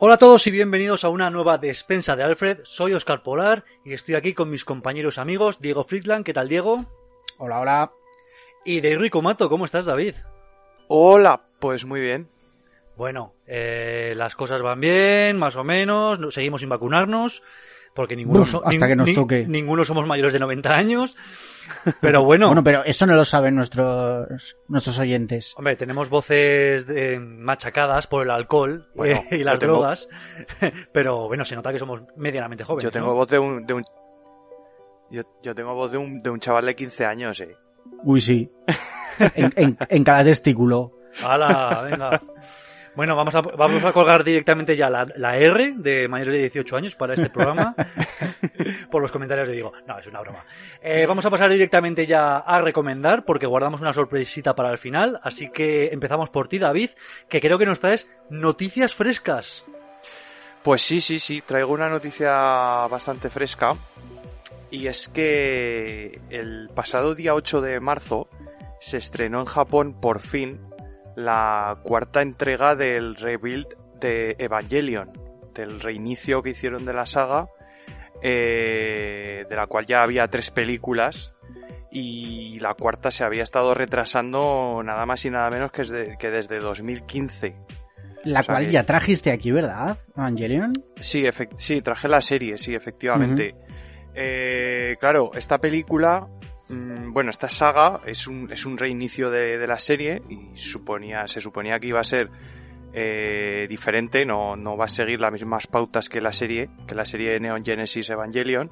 Hola a todos y bienvenidos a una nueva despensa de Alfred. Soy Oscar Polar y estoy aquí con mis compañeros amigos Diego Friedland. ¿Qué tal, Diego? Hola, hola. Y de Rico Mato. ¿Cómo estás, David? Hola, pues muy bien. Bueno, eh, las cosas van bien, más o menos. Seguimos sin vacunarnos porque ninguno, Uf, hasta que nos toque. ninguno somos mayores de 90 años. Pero bueno. bueno, pero eso no lo saben nuestros, nuestros oyentes. Hombre, tenemos voces de, machacadas por el alcohol Bueno, eh, y las tengo- drogas. Pero bueno, se nota que somos medianamente jóvenes. Yo tengo ¿no? voz de un, de un- yo, yo tengo voz de un, de un chaval de 15 años, eh. Uy, sí. En, en- en cada testículo. ¡Hala! Venga. Bueno, vamos a, vamos a colgar directamente ya la, la R de mayores de 18 años para este programa. Por los comentarios le digo, no, es una broma. Eh, vamos a pasar directamente ya a recomendar, porque guardamos una sorpresita para el final. Así que empezamos por ti, David, que creo que nos traes noticias frescas. Pues sí, sí, sí, traigo una noticia bastante fresca. Y es que el pasado día 8 de marzo se estrenó en Japón por fin la cuarta entrega del rebuild de Evangelion, del reinicio que hicieron de la saga, eh, de la cual ya había tres películas. Y la cuarta se había estado retrasando nada más y nada menos que desde, que desde 2015. La O sea cual que- ya trajiste aquí, ¿verdad, Evangelion? Sí, sí, traje la serie, sí, efectivamente. Eh, claro, esta película, bueno, esta saga es un, es un reinicio de, de la serie y suponía, se suponía que iba a ser eh, diferente, no, no va a seguir las mismas pautas que la serie, que la serie de Neon Genesis Evangelion,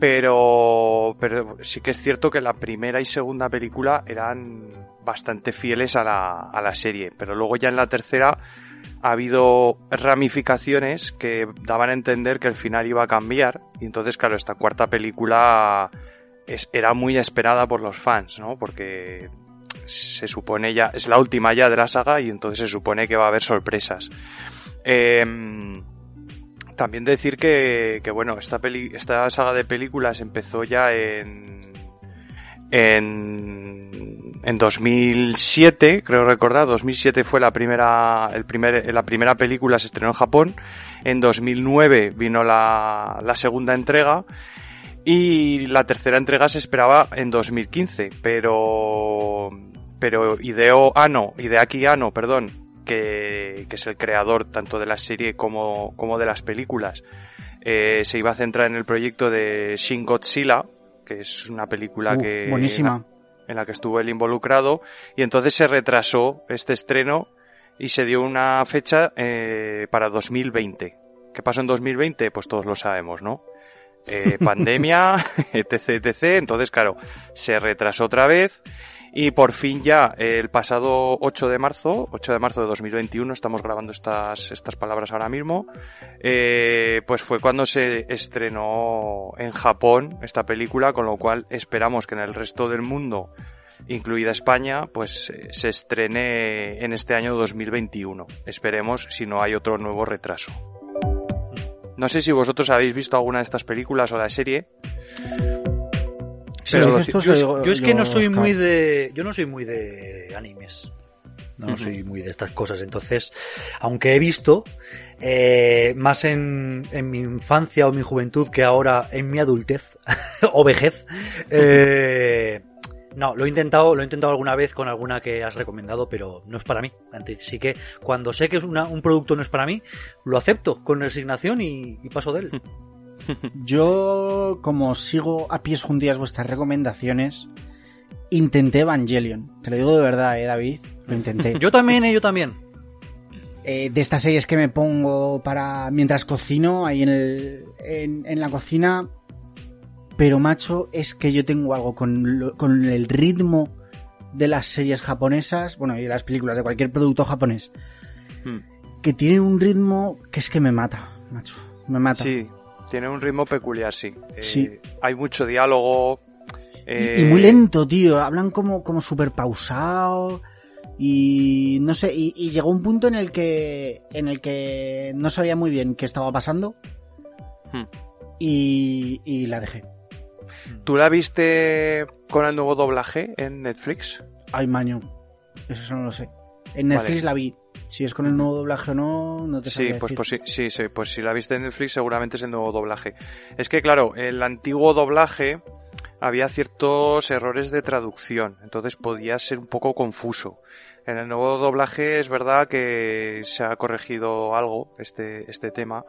pero, pero sí que es cierto que la primera y segunda película eran bastante fieles a la, a la serie, pero luego ya en la tercera ha habido ramificaciones que daban a entender que el final iba a cambiar y entonces claro esta cuarta película era muy esperada por los fans no porque se supone ya es la última ya de la saga y entonces se supone que va a haber sorpresas. Em, también decir que, que, bueno esta peli, esta saga de películas empezó ya en en, en 2007, creo recordar, 2007 fue la primera, el primer, la primera película se estrenó en Japón, en 2009 vino la, la segunda entrega y la tercera entrega se esperaba en 2015, pero, pero Hideo Anno, Hideaki Anno, perdón, que, que es el creador tanto de la serie como, como de las películas, eh, se iba a centrar en el proyecto de Shin Godzilla, que es una película Uh, que buenísima. en la que estuvo él involucrado y entonces se retrasó este estreno y se dio una fecha eh, para 2020. ¿Qué pasó en 2020? Pues todos lo sabemos, ¿no? Eh, pandemia, etc, etc. Entonces, claro, se retrasó otra vez y por fin ya eh, el pasado 8 de marzo, 8 de marzo de 2021, estamos grabando estas, estas palabras ahora mismo, eh, pues fue cuando se estrenó en Japón esta película, con lo cual esperamos que en el resto del mundo, incluida España, pues eh, se estrene en este año 2021. Esperemos si no hay otro nuevo retraso. No sé si vosotros habéis visto alguna de estas películas o la serie. Pero Yo, es que yo, no soy Oscar. muy de. Yo no soy muy de animes. No soy muy de estas cosas. Entonces, aunque he visto, eh, más en, en mi infancia o mi juventud que ahora en mi adultez o vejez, eh, no, lo he intentado, lo he intentado alguna vez con alguna que has recomendado, pero no es para mí. Así que cuando sé que es una- un producto no es para mí, lo acepto con resignación y, y paso de él. Yo, como sigo a pies juntillas vuestras recomendaciones, intenté Evangelion. Te lo digo de verdad, eh, David. Lo intenté. Yo también, eh, yo también. Eh, de estas series que me pongo para mientras cocino ahí en, el, en, en la cocina. Pero macho, es que yo tengo algo con, lo- con el ritmo de las series japonesas, bueno, y de las películas de cualquier producto japonés, Hmm. que tienen un ritmo que es que me mata, macho, me mata. Sí, tiene un ritmo peculiar, sí. Eh, Sí. Hay mucho diálogo. Y- eh, Y, muy lento, tío. Hablan como, como súper pausado. Y no sé, y, y llegó un punto en el que. en el que no sabía muy bien qué estaba pasando. Hmm. Y, y la dejé. ¿Tú la viste con el nuevo doblaje en Netflix? Ay, maño. Eso no lo sé. En Netflix Vale. la vi. Si es con el nuevo doblaje o no, no te Sí, pues, decir. pues sí, sí, sí, pues si la viste en Netflix seguramente es el nuevo doblaje. Es que claro, el antiguo doblaje había ciertos errores de traducción, entonces podía ser un poco confuso. En el nuevo doblaje es verdad que se ha corregido algo este, este tema,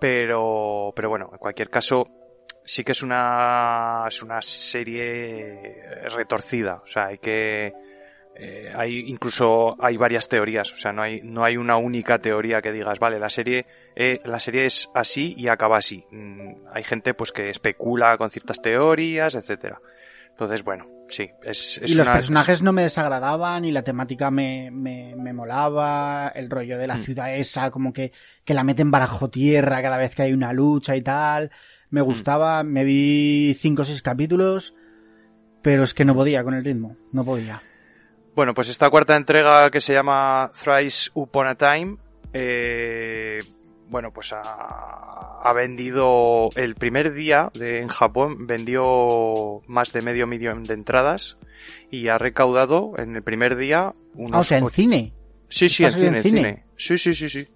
pero, pero bueno, en cualquier caso, sí que es una, es una serie retorcida, o sea, hay que, eh, hay incluso hay varias teorías, o sea, no hay no hay una única teoría que digas, vale, la serie eh, la serie es así y acaba así. Mm, hay gente pues que especula con ciertas teorías, etcétera. Entonces, bueno, sí, es, es y los una- personajes no me desagradaban y la temática me, me, me molaba, el rollo de la Mm. ciudad esa, como que, que la meten bajo tierra cada vez que hay una lucha y tal. Me gustaba, me vi cinco o seis capítulos, pero es que no podía con el ritmo, no podía. Bueno, pues esta cuarta entrega que se llama Thrice Upon a Time, eh, bueno, pues ha, ha vendido el primer día de, en Japón, vendió más de medio millón de entradas y ha recaudado en el primer día unos... Ah, o sea, en cine. Sí, sí, en cine. Sí, sí, sí, sí.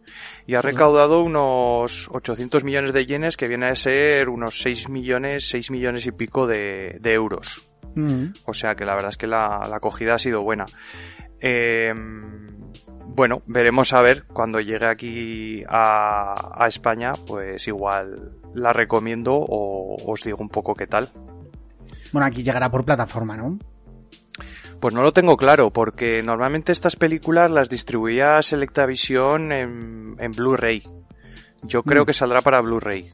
Y ha recaudado unos 800 millones de yenes, que viene a ser unos 6 millones, 6 millones y pico de, de euros. Mm. O sea que la verdad es que la, la acogida ha sido buena. Eh, bueno, veremos a ver cuando llegue aquí a, a España, pues igual la recomiendo o os digo un poco qué tal. Bueno, aquí llegará por plataforma, ¿no? Pues no lo tengo claro, porque normalmente estas películas las distribuía Selectavision en, en Blu-ray. Yo creo Mm. que saldrá para Blu-ray.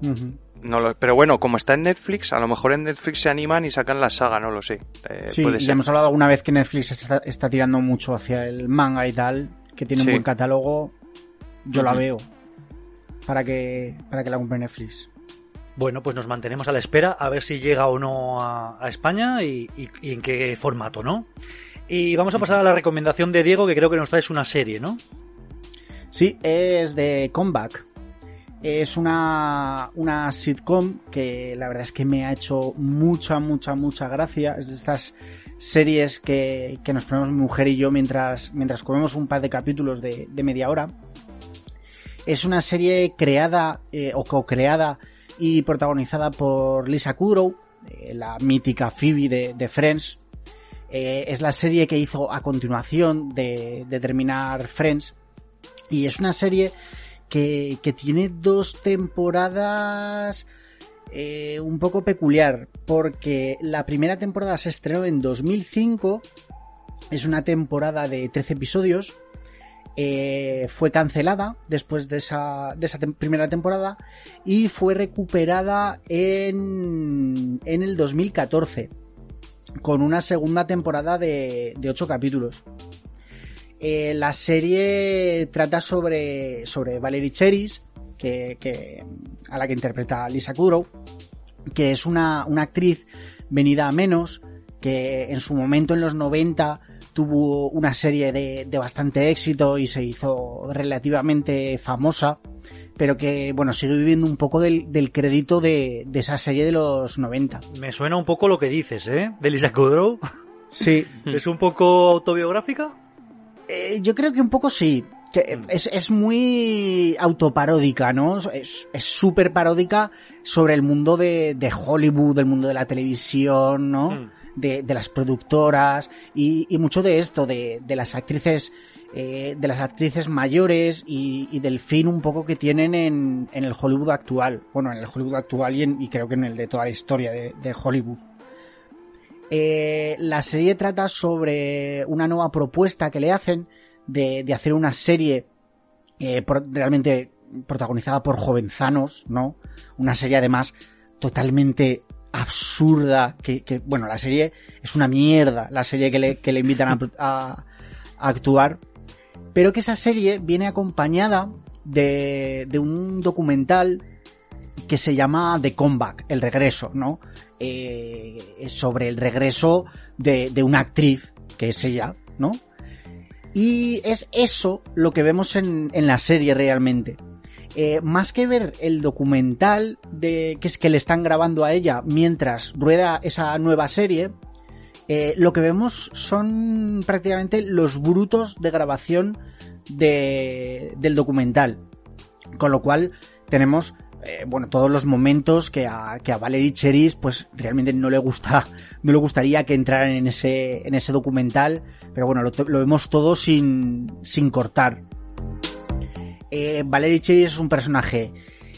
Ujú. No lo- pero bueno, como está en Netflix, a lo mejor en Netflix se animan y sacan la saga, no lo sé. Eh, Sí, puede ya ser. hemos hablado alguna vez que Netflix está, está tirando mucho hacia el manga y tal, que tiene Sí. un buen catálogo. Yo la veo para que para que la compre Netflix. Bueno, pues nos mantenemos a la espera a ver si llega o no a, España y, en qué formato, ¿no? Y vamos a pasar a la recomendación de Diego, que creo que nos traes una serie, ¿no? Sí, es de Comeback. Es una, una sitcom que la verdad es que me ha hecho mucha, mucha, mucha gracia. Es de estas series que, que nos ponemos mi mujer y yo mientras, mientras comemos un par de capítulos de, de media hora. Es una serie creada eh, o co-creada y protagonizada por Lisa Kudrow, eh, la mítica Phoebe de, Friends. Eh, es la serie que hizo a continuación de, de terminar Friends. Y es una serie que, que tiene dos temporadas eh, un poco peculiar, porque la primera temporada se estrenó en 2005, es una temporada de 13 episodios, eh, fue cancelada después de esa, primera temporada y fue recuperada en, el 2014 con una segunda temporada de, de 8 capítulos. Eh, la serie trata sobre, sobre Valerie Cheris, a la que interpreta Lisa Kudrow, que es una, una actriz venida a menos, que en su momento en los 90 tuvo una serie de, de bastante éxito y se hizo relativamente famosa, pero que bueno, sigue viviendo un poco del, del crédito de, de esa serie de los 90. Me suena un poco lo que dices, ¿eh? De Lisa Kudrow. Sí, ¿Es un poco autobiográfica? Eh, yo creo que un poco sí. Que es, es muy autoparódica, ¿no? Es es súper paródica sobre el mundo de, de Hollywood, del mundo de la televisión, ¿no? Mm. De, las productoras y, mucho de esto, de, de las actrices, eh, de las actrices mayores y, del fin un poco que tienen en, en el Hollywood actual. Bueno, en el Hollywood actual y, creo que en el de toda la historia de, Hollywood. Eh, la serie trata sobre una nueva propuesta que le hacen de, de hacer una serie eh, realmente protagonizada por jovenzanos, ¿no? Una serie además totalmente absurda, que, que, bueno, la serie es una mierda, la serie que le, que le invitan a, actuar, pero que esa serie viene acompañada de, de un documental que se llama The Comeback, el regreso, ¿no? Eh, sobre el regreso de, de una actriz, que es ella, ¿no? Y es eso lo que vemos en, en la serie realmente. Eh, más que ver el documental de que es que le están grabando a ella mientras rueda esa nueva serie, eh, lo que vemos son prácticamente los brutos de grabación de, del documental. Con lo cual tenemos eh, bueno, todos los momentos que a, que a Valerie Cheris, pues realmente no le gusta, no le gustaría que entraran en ese, en ese documental, pero bueno, lo, lo vemos todo sin, sin cortar. Eh, Valerie Cheris es un personaje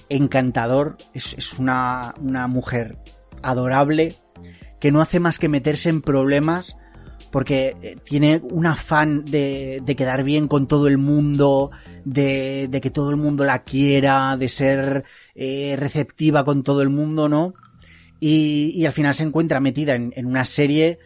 encantador, es, una, una mujer adorable, que no hace más que meterse en problemas porque eh, tiene un afán de, de, quedar bien con todo el mundo, de, de, que todo el mundo la quiera, de ser eh, receptiva con todo el mundo, ¿no? Y, al final se encuentra metida en una serie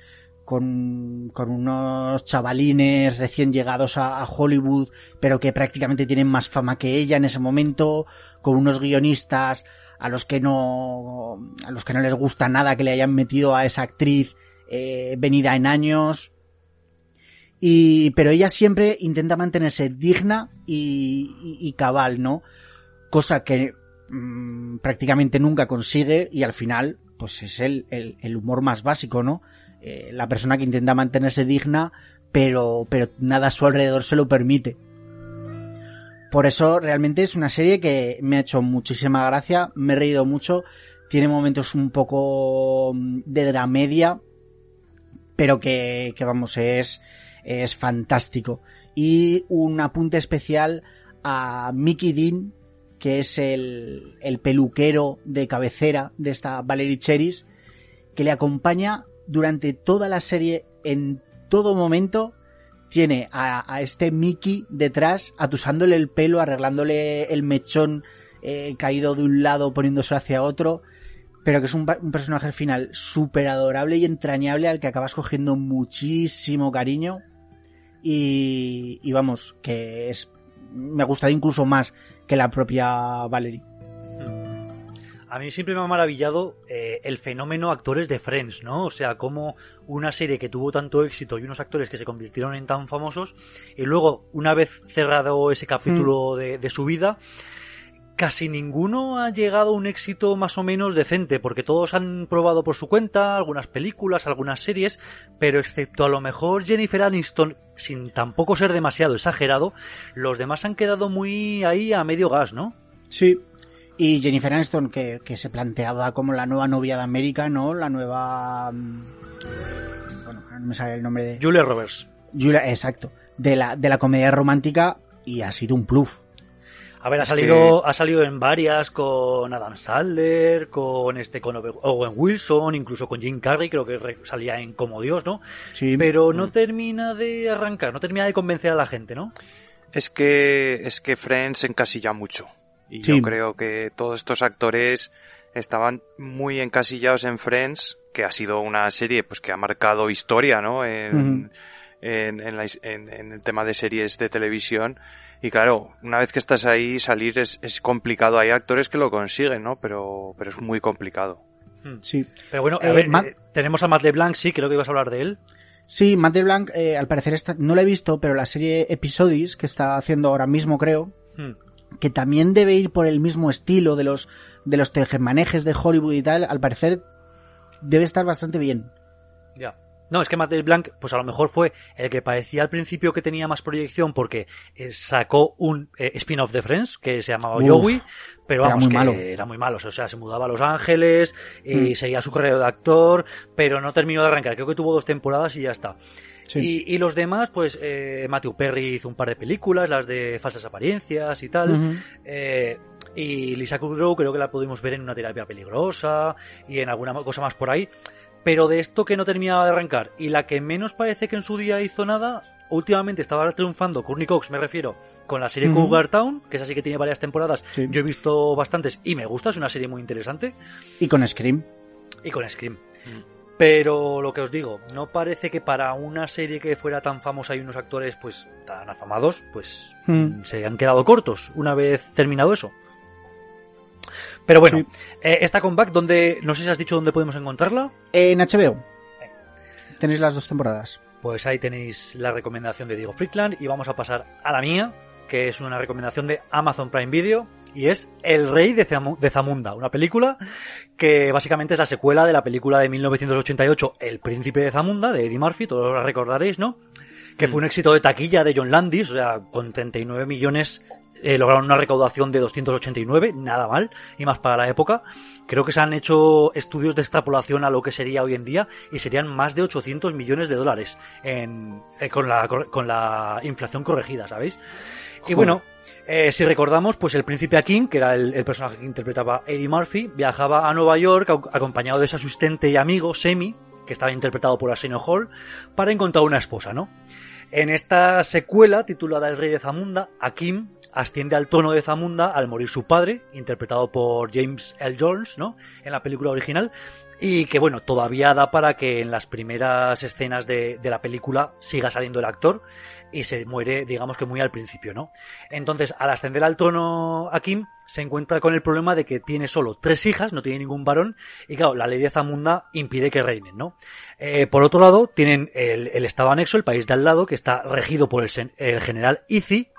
con, con, unos chavalines recién llegados a, Hollywood, pero que prácticamente tienen más fama que ella en ese momento, con unos guionistas a los que no, a los que no les gusta nada que le hayan metido a esa actriz eh, venida en años. Y, pero ella siempre intenta mantenerse digna y, cabal, ¿no? Cosa que mmm, prácticamente nunca consigue y al final, pues es el, el, el humor más básico, ¿no? Eh, la persona que intenta mantenerse digna, pero, pero nada a su alrededor se lo permite. Por eso realmente es una serie que me ha hecho muchísima gracia, me he reído mucho, tiene momentos un poco de dramedia, pero que, que vamos, es, es fantástico. Y un apunte especial a Mickey Dean, que es el, el peluquero de cabecera de esta Valerie Cheris, que le acompaña durante toda la serie, en todo momento, tiene a, este Mickey detrás, atusándole el pelo, arreglándole el mechón eh, caído de un lado, poniéndose hacia otro, pero que es un, un personaje al final súper adorable y entrañable al que acabas cogiendo muchísimo cariño. Y, y vamos, que es. Me ha gustado incluso más que la propia Valerie. A mí siempre me ha maravillado eh, el fenómeno actores de Friends, ¿no? O sea, como una serie que tuvo tanto éxito y unos actores que se convirtieron en tan famosos, y luego, una vez cerrado ese capítulo mm. de, de, su vida, casi ninguno ha llegado a un éxito más o menos decente, porque todos han probado por su cuenta algunas películas, algunas series, pero excepto a lo mejor Jennifer Aniston, sin tampoco ser demasiado exagerado, los demás han quedado muy ahí a medio gas, ¿no? Sí, y Jennifer Aniston, que, que, se planteaba como la nueva novia de América, ¿no? La nueva... Bueno, no me sale el nombre de... Julia Roberts. Julia, exacto. De la, de la comedia romántica y ha sido un plus. A ver, ha salido, que... ha salido en varias con Adam Sandler, con este, con Owen Wilson, incluso con Jim Carrey, creo que salía en Como Dios, ¿no? Sí. Pero no termina de arrancar, no termina de convencer a la gente, ¿no? Es que, es que Friends encasilla mucho. Y sí. yo creo que todos estos actores estaban muy encasillados en Friends, que ha sido una serie pues que ha marcado historia, ¿no? En, uh -huh. en, en, la, en, el tema de series de televisión. Y claro, una vez que estás ahí, salir es, es complicado. Hay actores que lo consiguen, ¿no? Pero, pero es muy complicado. Sí. Pero bueno, a eh, ver, Matt... tenemos a Matt LeBlanc, sí, creo que ibas a hablar de él. Sí, Matt LeBlanc, eh, al parecer está, no lo he visto, pero la serie Episodios que está haciendo ahora mismo, creo, hmm que también debe ir por el mismo estilo de los de los tejemanejes de Hollywood y tal, al parecer debe estar bastante bien. Ya. No, es que Matt Blanc, pues a lo mejor fue el que parecía al principio que tenía más proyección porque eh, sacó un eh, spin-off de Friends que se llamaba Uf, Joey, pero vamos, era muy que malo. era muy malo. O sea, se mudaba a Los Ángeles y mm. seguía su carrera de actor, pero no terminó de arrancar. Creo que tuvo dos temporadas y ya está. Sí. Y, y, los demás, pues eh, Matthew Perry hizo un par de películas, las de falsas apariencias y tal. Uh -huh. eh, y Lisa Kudrow creo que la pudimos ver en una terapia peligrosa y en alguna cosa más por ahí. Pero de esto que no terminaba de arrancar y la que menos parece que en su día hizo nada, últimamente estaba triunfando, Courtney Cox me refiero, con la serie uh -huh. Cougar Town, que es así que tiene varias temporadas. Sí. Yo he visto bastantes y me gusta, es una serie muy interesante. Y con Scream. Y con Scream. Mm. Pero lo que os digo, no parece que para una serie que fuera tan famosa y unos actores pues tan afamados, pues mm. se han quedado cortos una vez terminado eso. Pero bueno, sí. eh, esta comeback, donde no sé si has dicho dónde podemos encontrarla. En HBO. Eh. Tenéis las dos temporadas. Pues ahí tenéis la recomendación de Diego Friedland y vamos a pasar a la mía, que es una recomendación de Amazon Prime Video y es El Rey de, Zam de, Zamunda, una película que básicamente es la secuela de la película de 1988 El Príncipe de Zamunda, de Eddie Murphy, todos la recordaréis, ¿no? que fue un éxito de taquilla de John Landis, o sea, con 39 millones eh, lograron una recaudación de 289, nada mal, y más para la época. Creo que se han hecho estudios de extrapolación a lo que sería hoy en día y serían más de 800 millones de dólares en, eh, con, la, con la inflación corregida, ¿sabéis? Y bueno, eh, si recordamos, pues el príncipe Akin, que era el, personaje que interpretaba Eddie Murphy, viajaba a Nueva York acompañado de su asistente y amigo, Semi, que estaba interpretado por Arsenio Hall, para encontrar una esposa, ¿no? En esta secuela, titulada El Rey de Zamunda, Akim asciende al trono de Zamunda al morir su padre, interpretado por James L. Jones, ¿no? En la película original. Y que bueno, todavía da para que en las primeras escenas de, de la película siga saliendo el actor y se muere, digamos que muy al principio, ¿no? Entonces, al ascender al trono Akim, se encuentra con el problema de que tiene solo tres hijas, no tiene ningún varón, y claro, la ley de Zamunda impide que reinen, ¿no? Eh, por otro lado, tienen el, estado anexo, el país de al lado, que está regido por el, el general Izzy,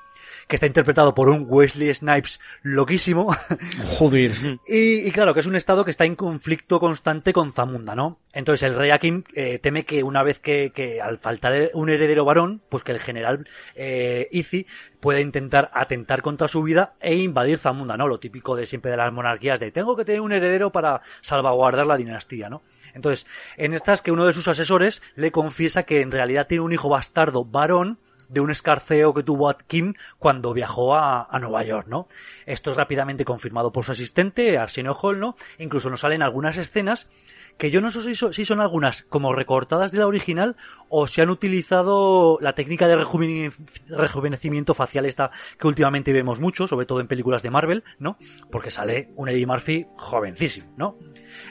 que está interpretado por un Wesley Snipes loquísimo. Joder. y, claro, que es un estado que está en conflicto constante con Zamunda, ¿no? Entonces el rey Akim eh, teme que una vez que, que, al faltar un heredero varón, pues que el general eh, Izzy pueda intentar atentar contra su vida e invadir Zamunda, ¿no? Lo típico de siempre de las monarquías de tengo que tener un heredero para salvaguardar la dinastía, ¿no? Entonces, en estas que uno de sus asesores le confiesa que en realidad tiene un hijo bastardo varón de un escarceo que tuvo Kim cuando viajó a, Nueva York, ¿no? Esto es rápidamente confirmado por su asistente, Arsenio Hall, ¿no? Incluso nos salen algunas escenas que yo no sé si son, algunas como recortadas de la original o si han utilizado la técnica de rejuvenecimiento facial esta que últimamente vemos mucho, sobre todo en películas de Marvel, ¿no? Porque sale un Eddie Murphy jovencísimo, ¿no?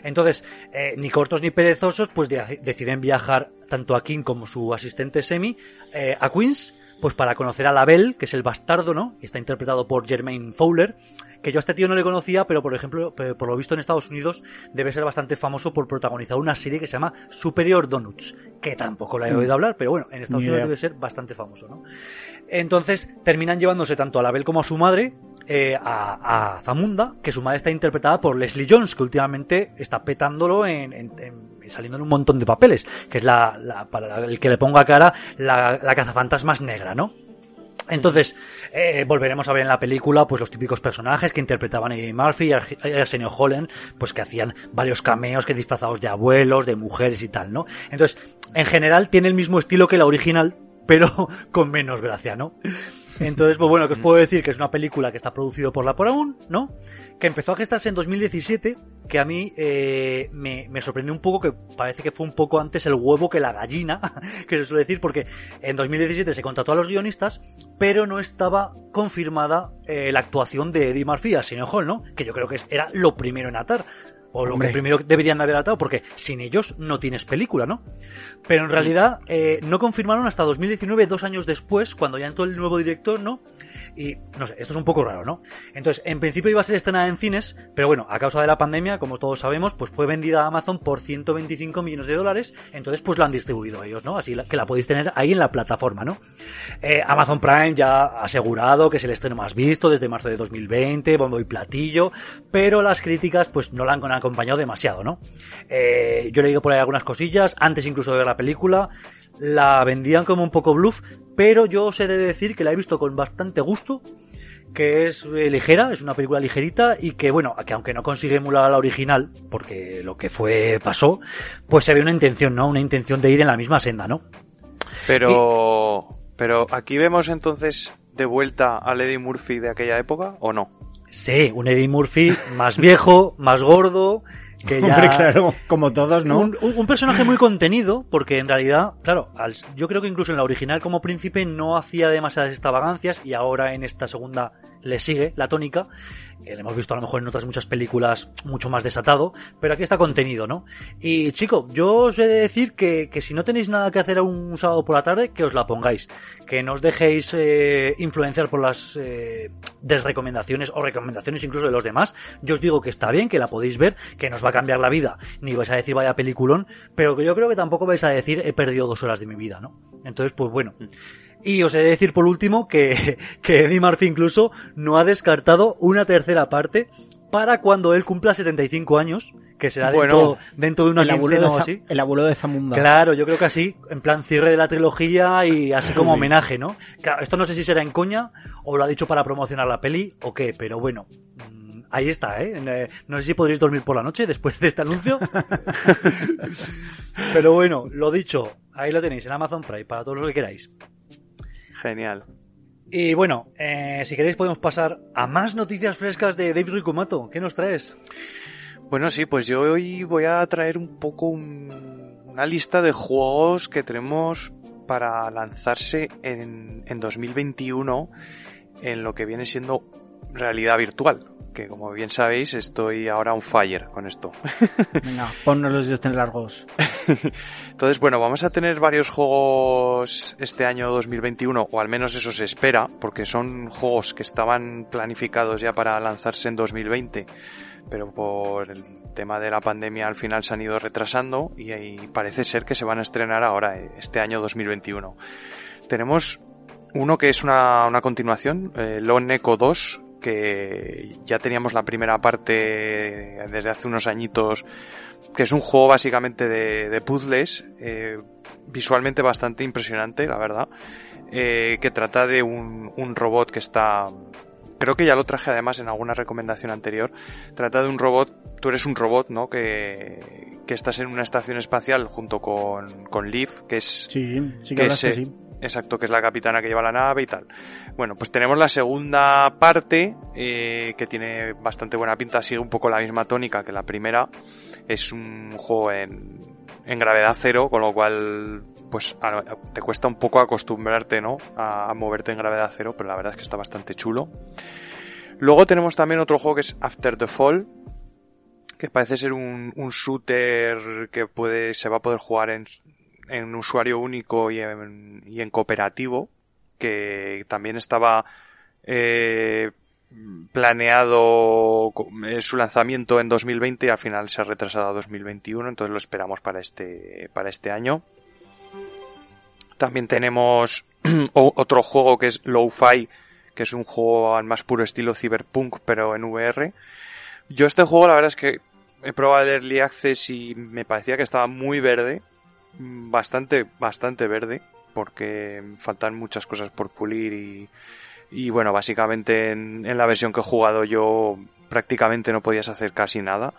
Entonces, eh, ni cortos ni perezosos, pues deciden viajar tanto a King como su asistente Semi eh, a Queens, pues para conocer a Label, que es el bastardo, ¿no? Que está interpretado por Jermaine Fowler, que yo a este tío no le conocía, pero por ejemplo, por lo visto en Estados Unidos debe ser bastante famoso por protagonizar una serie que se llama Superior Donuts, que tampoco la he oído mm. hablar, pero bueno, en Estados Unidos debe ser bastante famoso, ¿no? Entonces terminan llevándose tanto a Label como a su madre, eh, a, Zamunda, que su madre está interpretada por Leslie Jones, que últimamente está petándolo en, saliendo en un montón de papeles, que es la, para el que le ponga cara la, la cazafantasmas negra, ¿no? Entonces, eh, volveremos a ver en la película, pues los típicos personajes que interpretaban a Eddie Murphy y Arsenio Holland, pues que hacían varios cameos que disfrazados de abuelos, de mujeres y tal, ¿no? Entonces, en general tiene el mismo estilo que la original, pero con menos gracia, ¿no? Entonces, pues bueno, que os puedo decir que es una película que está producido por la Paramount, ¿no? Que empezó a gestarse en 2017, que a mí eh, me, me, sorprendió un poco, que parece que fue un poco antes el huevo que la gallina, que se suele decir, porque en 2017 se contrató a los guionistas, pero no estaba confirmada eh, la actuación de Eddie Murphy a Senior Hall, ¿no? Que yo creo que era lo primero en atar o lo que primero deberían haber atado, porque sin ellos no tienes película, ¿no? Pero en realidad eh, no confirmaron hasta 2019, dos años después, cuando ya entró el nuevo director, ¿no? Y no sé, esto es un poco raro, ¿no? Entonces, en principio iba a ser estrenada en cines, pero bueno, a causa de la pandemia, como todos sabemos, pues fue vendida a Amazon por 125 millones de dólares, entonces pues la han distribuido ellos, ¿no? Así que la podéis tener ahí en la plataforma, ¿no? Eh, Amazon Prime ya ha asegurado que es el estreno más visto desde marzo de 2020, bombo y platillo, pero las críticas pues no la han acompañado demasiado, ¿no? Eh, yo he leído por ahí algunas cosillas, antes incluso de ver la película, la vendían como un poco bluff, pero yo os he de decir que la he visto con bastante gusto, que es eh, ligera, es una película ligerita y que bueno, que aunque no consigue emular a la original, porque lo que fue pasó, pues se ve una intención, ¿no? Una intención de ir en la misma senda, ¿no? Pero, pero aquí vemos entonces de vuelta a Eddie Murphy de aquella época o no? Sí, un Eddie Murphy más viejo, más gordo, que ya... claro, como todos, ¿no? Un, personaje muy contenido, porque en realidad, claro, yo creo que incluso en la original como príncipe no hacía demasiadas extravagancias y ahora en esta segunda le sigue la tónica que hemos visto a lo mejor en otras muchas películas mucho más desatado, pero aquí está contenido, ¿no? Y chico, yo os he de decir que, que si no tenéis nada que hacer un sábado por la tarde, que os la pongáis, que no os dejéis eh, influenciar por las eh, desrecomendaciones o recomendaciones incluso de los demás. Yo os digo que está bien, que la podéis ver, que nos va a cambiar la vida, ni vais a decir vaya peliculón, pero que yo creo que tampoco vais a decir he perdido dos horas de mi vida, ¿no? Entonces, pues bueno. Y os he de decir por último que, que Eddie Murphy incluso no ha descartado una tercera parte para cuando él cumpla 75 años, que será dentro, dentro de una quincena de o así. El abuelo de Zamunda. Claro, yo creo que así, en plan cierre de la trilogía y así como homenaje, ¿no? Claro, esto no sé si será en coña o lo ha dicho para promocionar la peli o qué, pero bueno, mm, ahí está, ¿eh? Eh, No sé si podréis dormir por la noche después de este anuncio. pero bueno, lo dicho, ahí lo tenéis en Amazon Prime para todos los que queráis. Genial. Y bueno, eh, si queréis podemos pasar a más noticias frescas de Dave Rikumato. ¿Qué nos traes? Bueno, sí, pues yo hoy voy a traer un poco un- una lista de juegos que tenemos para lanzarse en, en 2021 en lo que viene siendo realidad virtual. Que como bien sabéis, estoy ahora on fire con esto. Venga, ponnos los dioses largos. Entonces, bueno, vamos a tener varios juegos este año 2021, o al menos eso se espera, porque son juegos que estaban planificados ya para lanzarse en 2020, pero por el tema de la pandemia al final se han ido retrasando y, y parece ser que se van a estrenar ahora, eh, este año 2021. Tenemos uno que es una, una continuación, eh, Lone Echo 2, que ya teníamos la primera parte desde hace unos añitos, que es un juego básicamente de, de puzzles, eh, visualmente bastante impresionante, la verdad, eh, que trata de un, un robot que está... Creo que ya lo traje además en alguna recomendación anterior. Trata de un robot, tú eres un robot, ¿no? Que, que estás en una estación espacial junto con, con Liv, que es Sí, sí que, Que se- sí. Exacto, que es la capitana que lleva la nave y tal. Bueno, pues tenemos la segunda parte, eh, que tiene bastante buena pinta, sigue un poco la misma tónica que la primera. Es un juego en, en gravedad cero, con lo cual, pues te cuesta un poco acostumbrarte, ¿no? A, a moverte en gravedad cero, pero la verdad es que está bastante chulo. Luego tenemos también otro juego que es After the Fall, que parece ser un, un shooter que puede, se va a poder jugar en, en usuario único y en, cooperativo, que también estaba eh, planeado eh, su lanzamiento en 2020 y al final se ha retrasado a 2021, entonces lo esperamos para este, para este año. También tenemos otro juego que es Lo-Fi, que es un juego al más puro estilo Cyberpunk, pero en VR. Yo este juego la verdad es que he probado el Early Access y me parecía que estaba muy verde, bastante, bastante verde, porque faltan muchas cosas por pulir y, y bueno, básicamente en, en la versión que he jugado yo prácticamente no podías hacer casi nada.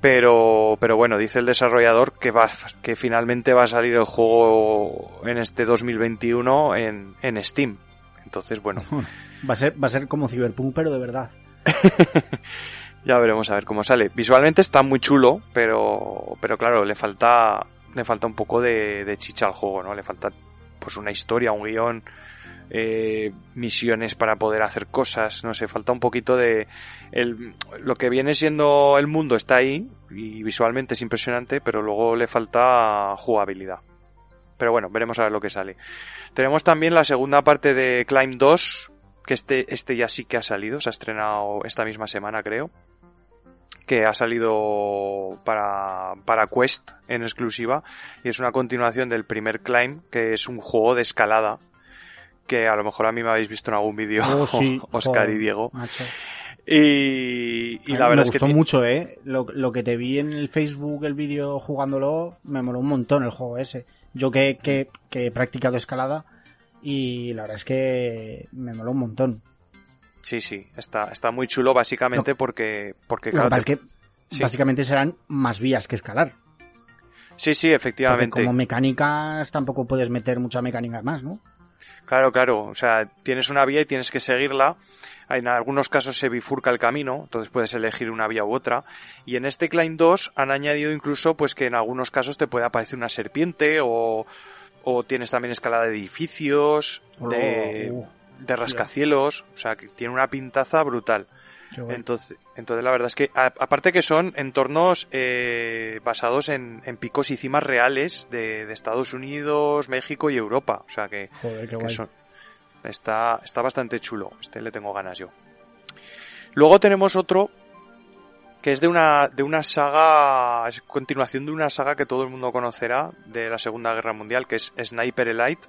Pero, pero bueno, dice el desarrollador que va, que finalmente va a salir el juego en este 2021 en, en Steam. Entonces, bueno, Va a ser, va a ser como Cyberpunk, pero de verdad. ya veremos a ver cómo sale. Visualmente está muy chulo, pero, pero claro, le falta, le falta un poco de, chicha al juego, ¿no? Le falta pues una historia, un guion, eh, misiones para poder hacer cosas, no sé, falta un poquito de lo que viene siendo el mundo está ahí y visualmente es impresionante, pero luego le falta jugabilidad. Pero bueno, veremos a ver lo que sale. Tenemos también la segunda parte de Climb 2, que este, este ya sí que ha salido, se ha estrenado esta misma semana creo, que ha salido para, para Quest en exclusiva y es una continuación del primer Climb, que es un juego de escalada, que a lo mejor a mí me habéis visto en algún vídeo, Oh, sí, Oscar joder, y Diego. macho. Y, y la verdad me es que gustó ti- mucho, ¿eh? Lo, lo que te vi en el Facebook, el vídeo jugándolo, me moló un montón el juego ese. Yo que, que, que he practicado escalada y la verdad es que me moló un montón. Sí, sí, está, está muy chulo básicamente porque, porque que claro, pasa es que sí. básicamente serán más vías que escalar. sí, sí, Porque efectivamente. como mecánicas tampoco puedes meter muchas mecánicas más, ¿no? Claro, claro. O sea, tienes una vía y tienes que seguirla. En algunos casos se bifurca el camino, entonces puedes elegir una vía u otra. Y en este Climb 2 han añadido incluso pues que en algunos casos te puede aparecer una serpiente o, o tienes también escalada de edificios, de, Oh, de rascacielos. O sea, que tiene una pintaza brutal. Entonces, entonces la verdad es que, a- aparte que son entornos eh, basados en, en picos y cimas reales de, de Estados Unidos, México y Europa. O sea que, Joder, que son- está, está bastante chulo. Este le tengo ganas yo. Luego tenemos otro que es de una, de una saga, es continuación de una saga que todo el mundo conocerá de la Segunda Guerra Mundial, que es Sniper Elite,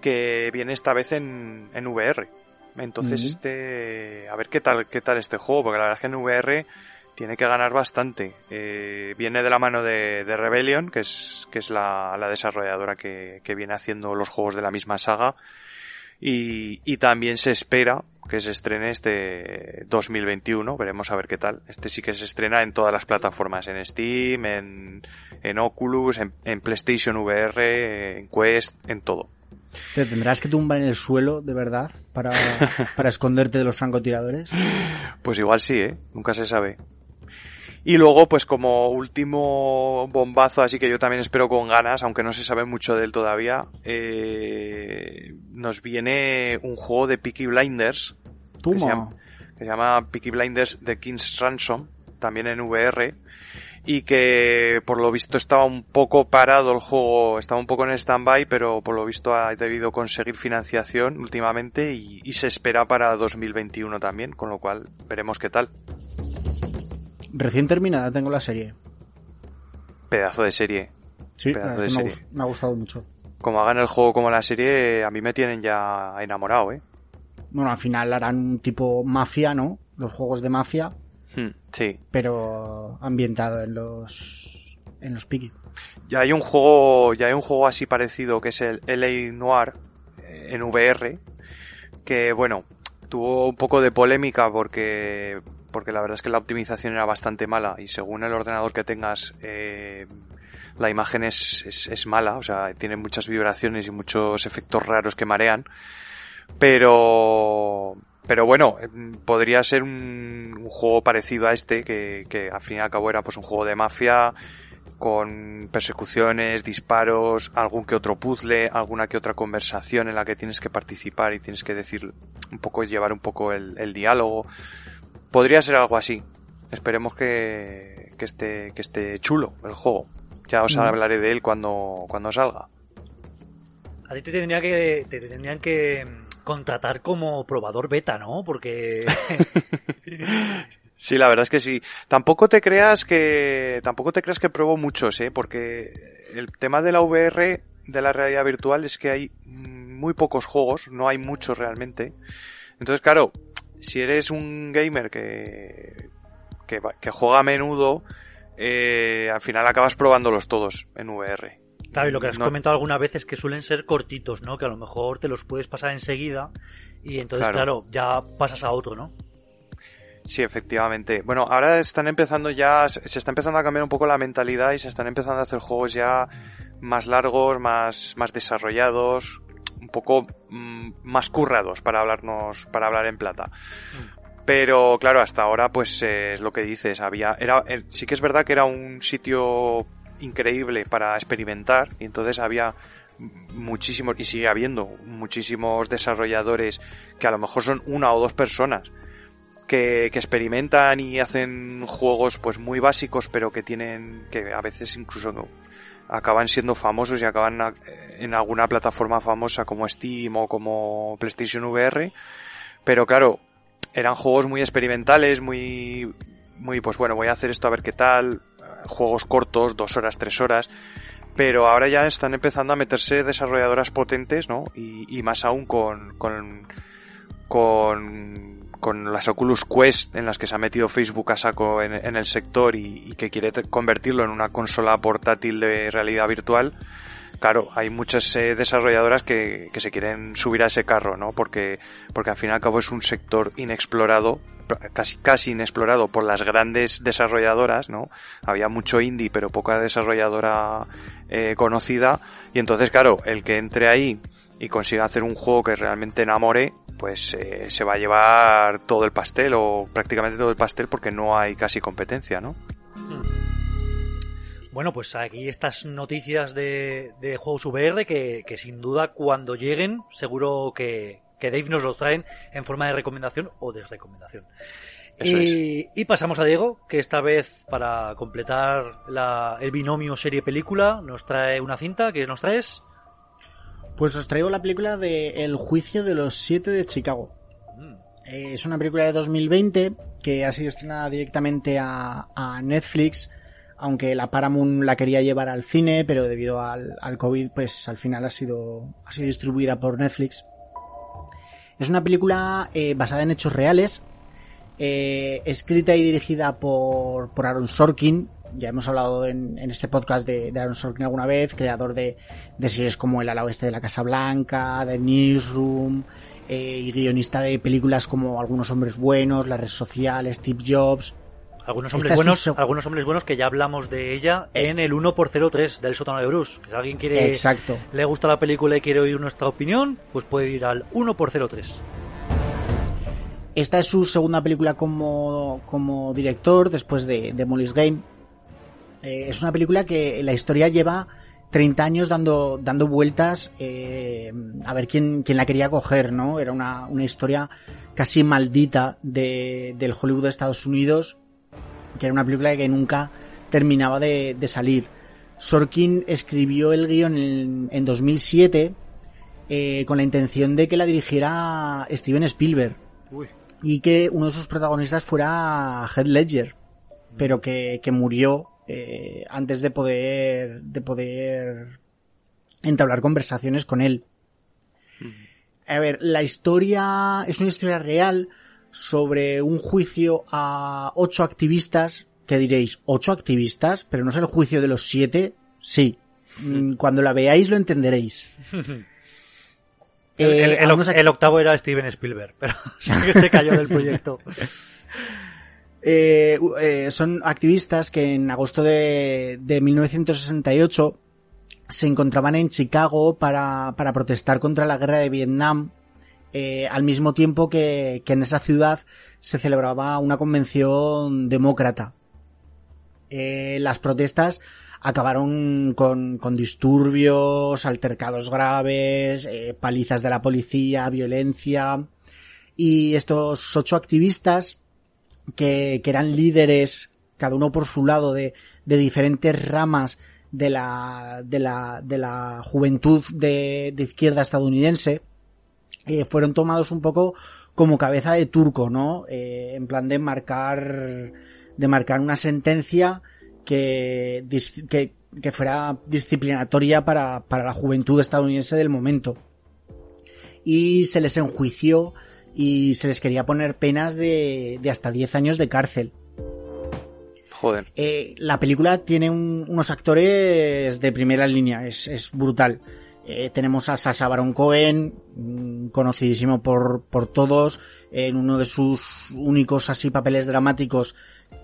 que viene esta vez en, en VR. Entonces, este, a ver qué tal, qué tal este juego, porque la verdad es que en VR tiene que ganar bastante. Eh, viene de la mano de, de, Rebellion, que es, que es la, la desarrolladora que, que, viene haciendo los juegos de la misma saga. Y, y, también se espera que se estrene este 2021, veremos a ver qué tal. Este sí que se estrena en todas las plataformas, en Steam, en, en Oculus, en, en PlayStation VR, en Quest, en todo. ¿Te tendrás que tumbar en el suelo, de verdad, para, para esconderte de los francotiradores? Pues igual sí, ¿eh? Nunca se sabe. Y luego, pues como último bombazo, así que yo también espero con ganas, aunque no se sabe mucho de él todavía, eh, nos viene un juego de Peaky Blinders. Que se, llama, que se llama Peaky Blinders The King's Ransom, también en VR y que por lo visto estaba un poco parado el juego, estaba un poco en stand-by, pero por lo visto ha debido conseguir financiación últimamente y, y, se espera para 2021 también, con lo cual veremos qué tal. Recién terminada tengo la serie. Pedazo de serie. Sí, Pedazo de de me, serie. me ha gustado mucho. Como hagan el juego como la serie, a mí me tienen ya enamorado, ¿eh? Bueno, al final harán un tipo mafia, ¿no? Los juegos de mafia. Hmm, sí. Pero ambientado en los en los Piki. Ya hay un juego, ya hay un juego así parecido que es el LA Noir eh, en VR que bueno, tuvo un poco de polémica porque porque la verdad es que la optimización era bastante mala y según el ordenador que tengas eh, la imagen es, es, es, mala, o sea, tiene muchas vibraciones y muchos efectos raros que marean, pero pero bueno, podría ser un, un juego parecido a este, que, que, al fin y al cabo era pues un juego de mafia, con persecuciones, disparos, algún que otro puzzle, alguna que otra conversación en la que tienes que participar y tienes que decir un poco, llevar un poco el, el diálogo. Podría ser algo así. Esperemos que, que, esté, que esté chulo el juego. Ya os mm. hablaré de él cuando, cuando salga. A ti te tendría que, te tendrían que contratar como probador beta, ¿no? Porque... sí, la verdad es que sí. Tampoco te creas que, tampoco te creas que pruebo muchos, ¿eh? Porque el tema de la VR, de la realidad virtual, es que hay muy pocos juegos, no hay muchos realmente. Entonces, claro, si eres un gamer que, que, juega a menudo, eh, al final acabas probándolos todos en VR. Claro, y lo que has no. comentado alguna vez es que suelen ser cortitos, ¿no? Que a lo mejor te los puedes pasar enseguida y entonces, claro, claro ya pasas a otro, ¿no? Sí, efectivamente. Bueno, ahora están empezando ya, se está empezando a cambiar un poco la mentalidad y se están empezando a hacer juegos ya más largos, más, más desarrollados, un poco mmm, más currados para hablarnos, para hablar en plata. Mm. Pero claro, hasta ahora, pues eh, es lo que dices, había, era, eh, sí que es verdad que era un sitio increíble para experimentar y entonces había muchísimos y sigue habiendo muchísimos desarrolladores que a lo mejor son una o dos personas que, experimentan y hacen juegos pues muy básicos pero que tienen que a veces incluso acaban siendo famosos y acaban en alguna plataforma famosa como Steam o como PlayStation VR pero claro eran juegos muy experimentales muy muy pues bueno voy a hacer esto a ver qué tal juegos cortos, dos horas, tres horas, pero ahora ya están empezando a meterse desarrolladoras potentes, ¿no? Y, más aún con, con, con, las Oculus Quest en las que se ha metido Facebook a saco en, en el sector y, que quiere convertirlo en una consola portátil de realidad virtual. Claro, hay muchas eh, desarrolladoras que, que, se quieren subir a ese carro, ¿no? Porque, porque al fin y al cabo es un sector inexplorado casi, casi inexplorado por las grandes desarrolladoras, ¿no? Había mucho indie, pero poca desarrolladora eh, conocida. Y entonces, claro, el que entre ahí y consiga hacer un juego que realmente enamore, pues eh, se va a llevar todo el pastel o prácticamente todo el pastel porque no hay casi competencia, ¿no? Bueno, pues aquí estas noticias de, de juegos VR que, que, sin duda cuando lleguen seguro que, que Dave nos los traen en forma de recomendación o desrecomendación. Y, y, pasamos a Diego, que esta vez para completar la, el binomio serie-película nos trae una cinta. ¿Qué nos traes? Pues os traigo la película de El juicio de los siete de Chicago. Mm. Eh, es una película de 2020 que ha sido estrenada directamente a, a, Netflix, aunque la Paramount la quería llevar al cine, pero debido al, COVID, pues al final ha sido, ha sido distribuida por Netflix. Es una película eh, basada en hechos reales, eh, escrita y dirigida por, por Aaron Sorkin. Ya hemos hablado en, este podcast de, Aaron Sorkin alguna vez, creador de, de series como El ala oeste de la Casa Blanca, The Newsroom, eh, y guionista de películas como Algunos hombres buenos, La red social, Steve Jobs. Algunos hombres buenos, su... algunos hombres buenos que ya hablamos de ella eh. en el 1x03 del sótano de Bruce. Si alguien quiere, Exacto. le gusta la película y quiere oír nuestra opinión, pues puede ir al 1x03. Esta es su segunda película como, como director después de, de Molly's Game. Eh, es una película que la historia lleva 30 años dando, dando vueltas eh, a ver quién, quién la quería coger, ¿no? Era una, una historia casi maldita de, del Hollywood de Estados Unidos, que era una película que nunca terminaba de, de salir. Sorkin escribió el guion en, en 2007 eh, con la intención de que la dirigiera Steven Spielberg Uy. y que uno de sus protagonistas fuera Heath Ledger, pero que, que murió eh, antes de poder de poder entablar conversaciones con él. A ver, la historia es una historia real sobre un juicio a ocho activistas, que diréis, ocho activistas, pero no es el juicio de los siete, sí. Mm, Cuando la veáis lo entenderéis. El, el, Eh, el, algunos el octavo era Steven Spielberg, pero se cayó del proyecto. Eh, eh, son activistas que en agosto de, de 1968 se encontraban en Chicago para, para protestar contra la guerra de Vietnam, eh, al mismo tiempo que, que, en esa ciudad se celebraba una convención demócrata. Eh, las protestas acabaron con, con disturbios, altercados graves, eh, palizas de la policía, violencia. Y estos ocho activistas que, que, eran líderes, cada uno por su lado, de, de diferentes ramas de la, de la, de la juventud de, de izquierda estadounidense, eh, fueron tomados un poco como cabeza de turco, ¿no? Eh, en plan de marcar, de marcar una sentencia que, que, que fuera disciplinatoria para, para la juventud estadounidense del momento. Y se les enjuició y se les quería poner penas de, de hasta 10 años de cárcel. Joder. Eh, la película tiene un, unos actores de primera línea, es, es brutal. Eh, tenemos a Sasha Baron Cohen, mm, conocidísimo por, por todos, en uno de sus únicos así papeles dramáticos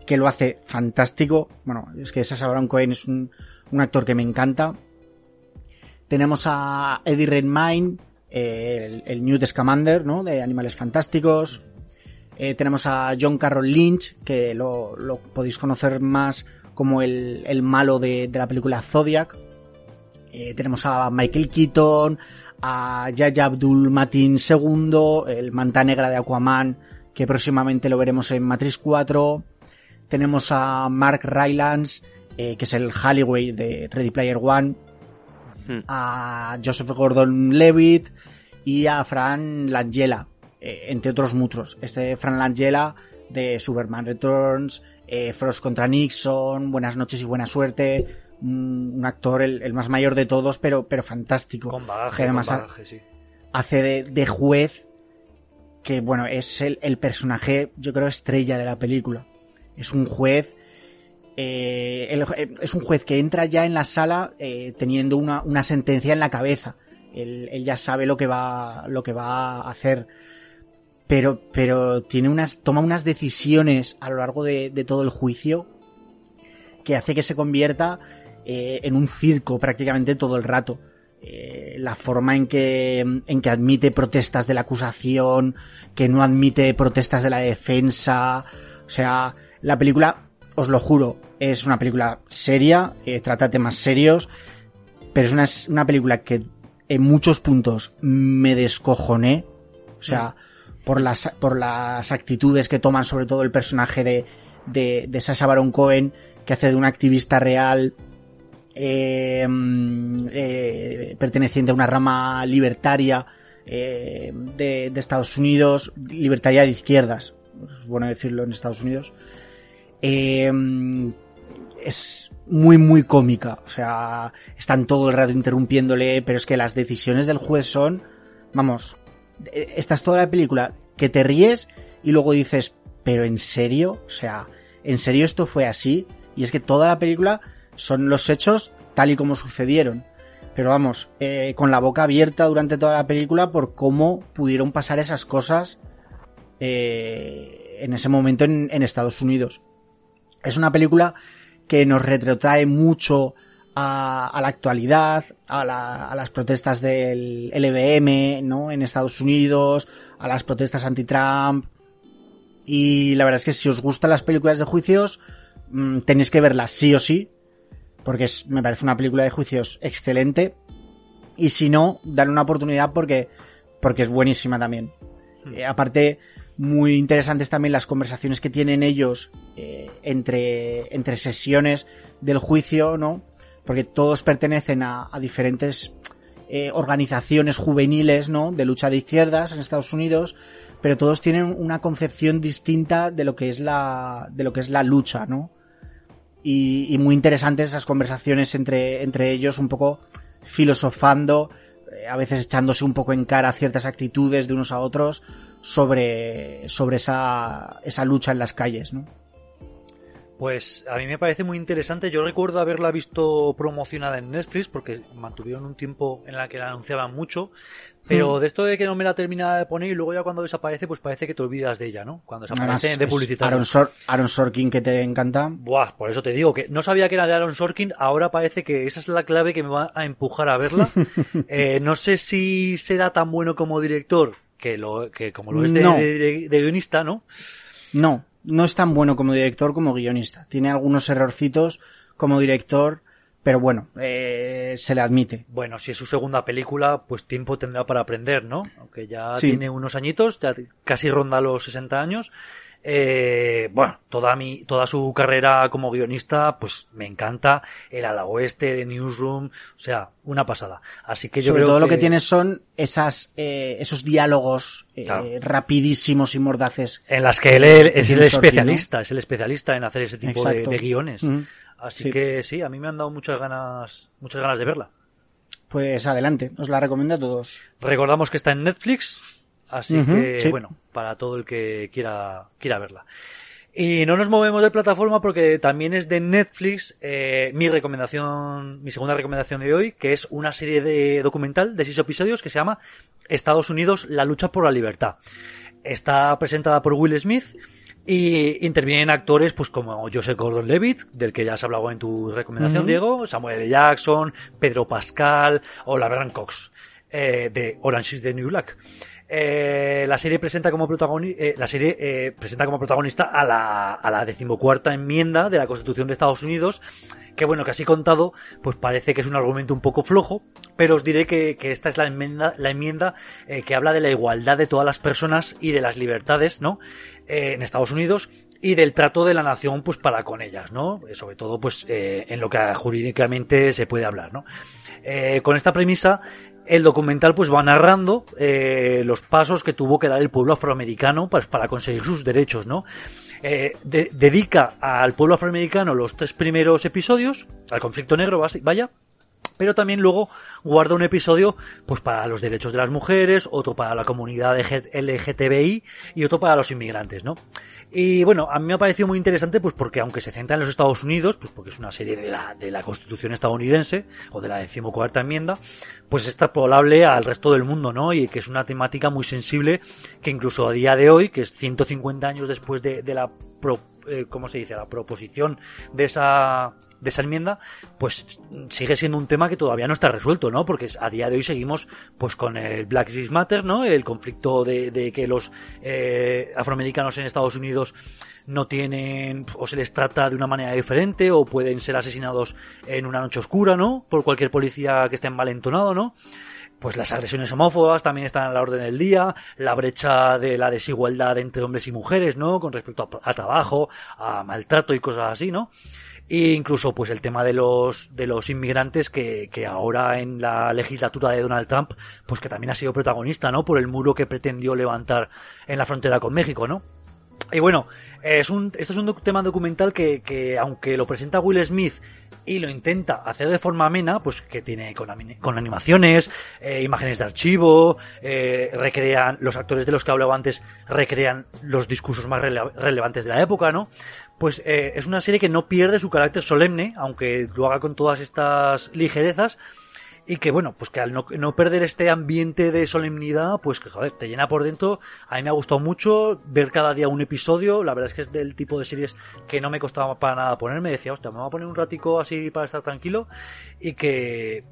que lo hace fantástico. Bueno, es que Sasha Baron Cohen es un, un actor que me encanta. Tenemos a Eddie Redmayne, el, Newt Scamander, ¿no? De Animales Fantásticos. Eh, tenemos a John Carroll Lynch, que lo, lo podéis conocer más como el, el malo de, de, la película Zodiac. Eh, tenemos a Michael Keaton, a Yaya Abdul Matin II, el manta negra de Aquaman, que próximamente lo veremos en Matrix 4. Tenemos a Mark Rylance, eh, que es el Halliway de Ready Player One. Hmm. A Joseph Gordon-Levitt y a Fran Langella, eh, entre otros muchos. Este Fran Langella de Superman Returns, eh, Frost contra Nixon, Buenas noches y buena suerte, un, actor el, el, más mayor de todos, pero, pero fantástico. Con bagaje, que además con bagaje, sí. hace de, de, juez, que bueno, es el, el, personaje, yo creo, estrella de la película. Es un juez, eh, el, es un juez que entra ya en la sala eh, teniendo una, una sentencia en la cabeza. Él, él, ya sabe lo que va, lo que va a hacer. Pero, pero tiene unas, toma unas decisiones a lo largo de, de todo el juicio que hace que se convierta eh, en un circo prácticamente todo el rato. Eh, la forma en que, en que admite protestas de la acusación, que no admite protestas de la defensa. O sea, la película, os lo juro, es una película seria, eh, trata temas serios, pero es una, una, película que en muchos puntos me descojoné. O sea, mm. por, las, por las actitudes que toman sobre todo el personaje de, de, de Sasha Baron Cohen, que hace de un activista real eh, eh, perteneciente a una rama libertaria eh, de, Estados Unidos, libertaria de izquierdas, es bueno decirlo en Estados Unidos, es muy muy cómica, o sea, están todo el rato interrumpiéndole, pero es que las decisiones del juez son, vamos, eh, estás toda la película que te ríes y luego dices, pero en serio, o sea, en serio esto fue así. Y es que toda la película son los hechos tal y como sucedieron. Pero vamos, eh, con la boca abierta durante toda la película por cómo pudieron pasar esas cosas eh, en ese momento en, Estados Unidos. Es una película que nos retrotrae mucho a, la actualidad, a, las protestas del LBM, ¿no? En Estados Unidos, a las protestas anti-Trump. Y la verdad es que si os gustan las películas de juicios, mm, tenéis que verlas sí o sí, porque es, me parece una película de juicios excelente. Y si no, darle una oportunidad porque, porque es buenísima también. Hmm. Eh, aparte, muy interesantes también las conversaciones que tienen ellos eh, entre, entre sesiones del juicio, ¿no? Porque todos pertenecen a, a diferentes eh, organizaciones juveniles, ¿no? De lucha de izquierdas en Estados Unidos, pero todos tienen una concepción distinta de lo que es la, de lo que es la lucha, ¿no? Y, muy interesantes esas conversaciones entre, entre ellos, un poco filosofando, eh, a veces echándose un poco en cara ciertas actitudes de unos a otros sobre, sobre esa, esa lucha en las calles, ¿no? Pues a mí me parece muy interesante. Yo recuerdo haberla visto promocionada en Netflix porque mantuvieron un tiempo en la que la anunciaban mucho. Pero hmm. de esto de que no me la terminaba de poner y luego ya cuando desaparece, pues parece que te olvidas de ella, ¿no? Cuando desaparece de publicitar. Aaron, Aaron, Sorkin que te encanta. Buah, por eso te digo que no sabía que era de Aaron Sorkin. Ahora parece que esa es la clave que me va a empujar a verla. eh, no sé si será tan bueno como director que lo que como lo es de guionista, ¿no? No, no es tan bueno como director como guionista. Tiene algunos errorcitos como director, pero bueno, eh, se le admite. Bueno, si es su segunda película, pues tiempo tendrá para aprender, ¿no? Aunque ya tiene unos añitos, ya casi ronda los 60 años. Eh, bueno, toda mi, toda su carrera como guionista, pues me encanta. El ala oeste de Newsroom, o sea, una pasada. Así que yo Sobre creo todo lo que tiene son esas, eh, esos diálogos eh, rapidísimos y mordaces. En las que él, es el especialista, es el especialista en hacer ese tipo de, guiones. Así que sí, a mí me han dado muchas ganas, muchas ganas de verla. Pues adelante, os la recomiendo a todos. Recordamos que está en Netflix, Así que, bueno, para todo el que quiera, quiera verla. Y no nos movemos de plataforma porque también es de Netflix eh, mi recomendación, mi segunda recomendación de hoy, que es una serie de documental de seis episodios que se llama Estados Unidos, la lucha por la libertad. Está presentada por Will Smith y intervienen actores pues como Joseph Gordon-Levitt, del que ya has hablado en tu recomendación, Diego, Samuel L. Jackson, Pedro Pascal o la Vernon Cox eh, de Orange is the New Black. Eh, la serie presenta como protagonista, eh, la serie eh, presenta como protagonista a la, a la decimocuarta enmienda de la Constitución de Estados Unidos, que bueno, que así contado, pues parece que es un argumento un poco flojo, pero os diré que, que esta es la enmienda, la enmienda eh, que habla de la igualdad de todas las personas y de las libertades, ¿no? Eh, en Estados Unidos y del trato de la nación, pues para con ellas, ¿no? Sobre todo, pues en lo que jurídicamente se puede hablar, ¿no? con esta premisa, el documental pues va narrando eh, los pasos que tuvo que dar el pueblo afroamericano pues, para conseguir sus derechos, ¿no? Eh, dedica al pueblo afroamericano los tres primeros episodios, al conflicto negro, vaya, pero también luego guarda un episodio pues para los derechos de las mujeres, otro para la comunidad LGTBI y otro para los inmigrantes, ¿no? Y bueno, a mí me ha parecido muy interesante pues porque aunque se centra en los Estados Unidos, pues porque es una serie de la, de la Constitución estadounidense o de la decimocuarta enmienda, pues es extrapolable al resto del mundo, ¿no? Y que es una temática muy sensible que incluso a día de hoy, que es 150 años después de, de la pro, eh, ¿cómo se dice? La proposición de esa de esa enmienda, pues sigue siendo un tema que todavía no está resuelto, ¿no? Porque a día de hoy seguimos pues con el Black Lives Matter, ¿no? El conflicto de, que los eh, afroamericanos en Estados Unidos no tienen o se les trata de una manera diferente o pueden ser asesinados en una noche oscura, ¿no? Por cualquier policía que esté envalentonado, ¿no? pues las agresiones homófobas también están a la orden del día, la brecha de la desigualdad entre hombres y mujeres, ¿no? Con respecto a trabajo, a maltrato y cosas así, ¿no? E incluso pues el tema de los de los inmigrantes que, que ahora en la legislatura de Donald Trump pues que también ha sido protagonista no por el muro que pretendió levantar en la frontera con México no Y bueno, es un, esto es un tema documental que, que, aunque lo presenta Will Smith y lo intenta hacer de forma amena, pues que tiene con, con animaciones, eh, imágenes de archivo, eh, recrean, los actores de los que hablaba antes recrean los discursos más rele relevantes de la época, ¿no? Pues eh, es una serie que no pierde su carácter solemne, aunque lo haga con todas estas ligerezas, y que bueno, pues que al no, no, perder este ambiente de solemnidad, pues que joder, te llena por dentro. A mí me ha gustado mucho ver cada día un episodio, la verdad es que es del tipo de series que no me costaba para nada ponerme, decía, hostia, me voy a poner un ratico así para estar tranquilo y que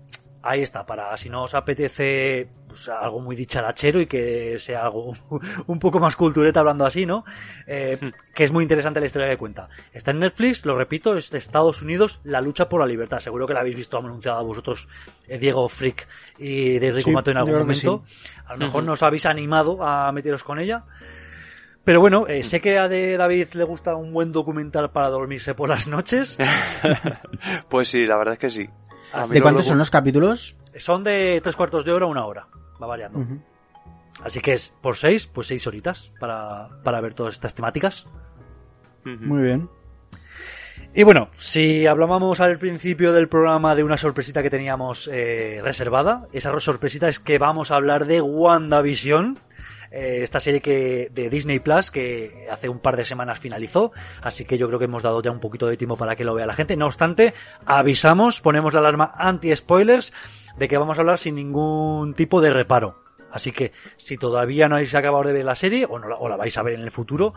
ahí está, para si no os apetece pues, algo muy dicharachero y que sea algo un poco más cultureta hablando así, ¿no? Eh, hmm. que es muy interesante la historia que cuenta. Está en Netflix, lo repito, es de Estados Unidos, la lucha por la libertad. Seguro que la habéis visto anunciada vosotros, eh, Diego Frick y de Rico Mato en algún momento. A lo mejor nos habéis animado a meteros con ella. Pero bueno, eh, sé que a de David le gusta un buen documental para dormirse por las noches. pues sí, la verdad es que sí. ¿De cuántos son los capítulos? Son de tres cuartos de hora a una hora. Va variando. Así que es por seis, pues seis horitas para, para ver todas estas temáticas. Muy bien. Y bueno, si hablábamos al principio del programa de una sorpresita que teníamos eh, reservada, esa sorpresita es que vamos a hablar de WandaVision. Eh, esta serie que de Disney Plus que hace un par de semanas finalizó, así que yo creo que hemos dado ya un poquito de tiempo para que lo vea la gente. No obstante, avisamos, ponemos la alarma anti-spoilers de que vamos a hablar sin ningún tipo de reparo. Así que si todavía no habéis acabado de ver la serie o, no o la vais a ver en el futuro,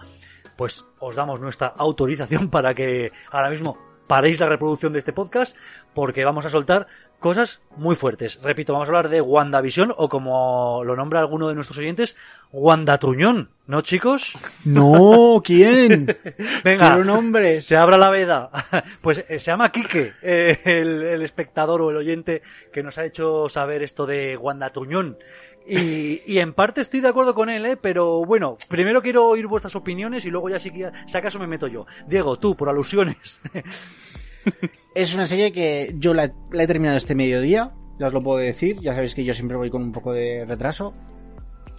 pues os damos nuestra autorización para que ahora mismo paréis la reproducción de este podcast porque vamos a soltar cosas muy fuertes. Repito, vamos a hablar de WandaVision o como lo nombra alguno de nuestros oyentes, Wandatruñón, ¿no chicos? No, ¿quién? Venga, un nombre. se abra la veda. Pues eh, se llama Quique, eh, el, el, espectador o el oyente que nos ha hecho saber esto de Wandatruñón. Y, y, en parte estoy de acuerdo con él, ¿eh? pero bueno, primero quiero oír vuestras opiniones y luego ya si, si acaso me meto yo. Diego, tú, por alusiones. Es una serie que yo la, la, he terminado este mediodía, ya os lo puedo decir, ya sabéis que yo siempre voy con un poco de retraso.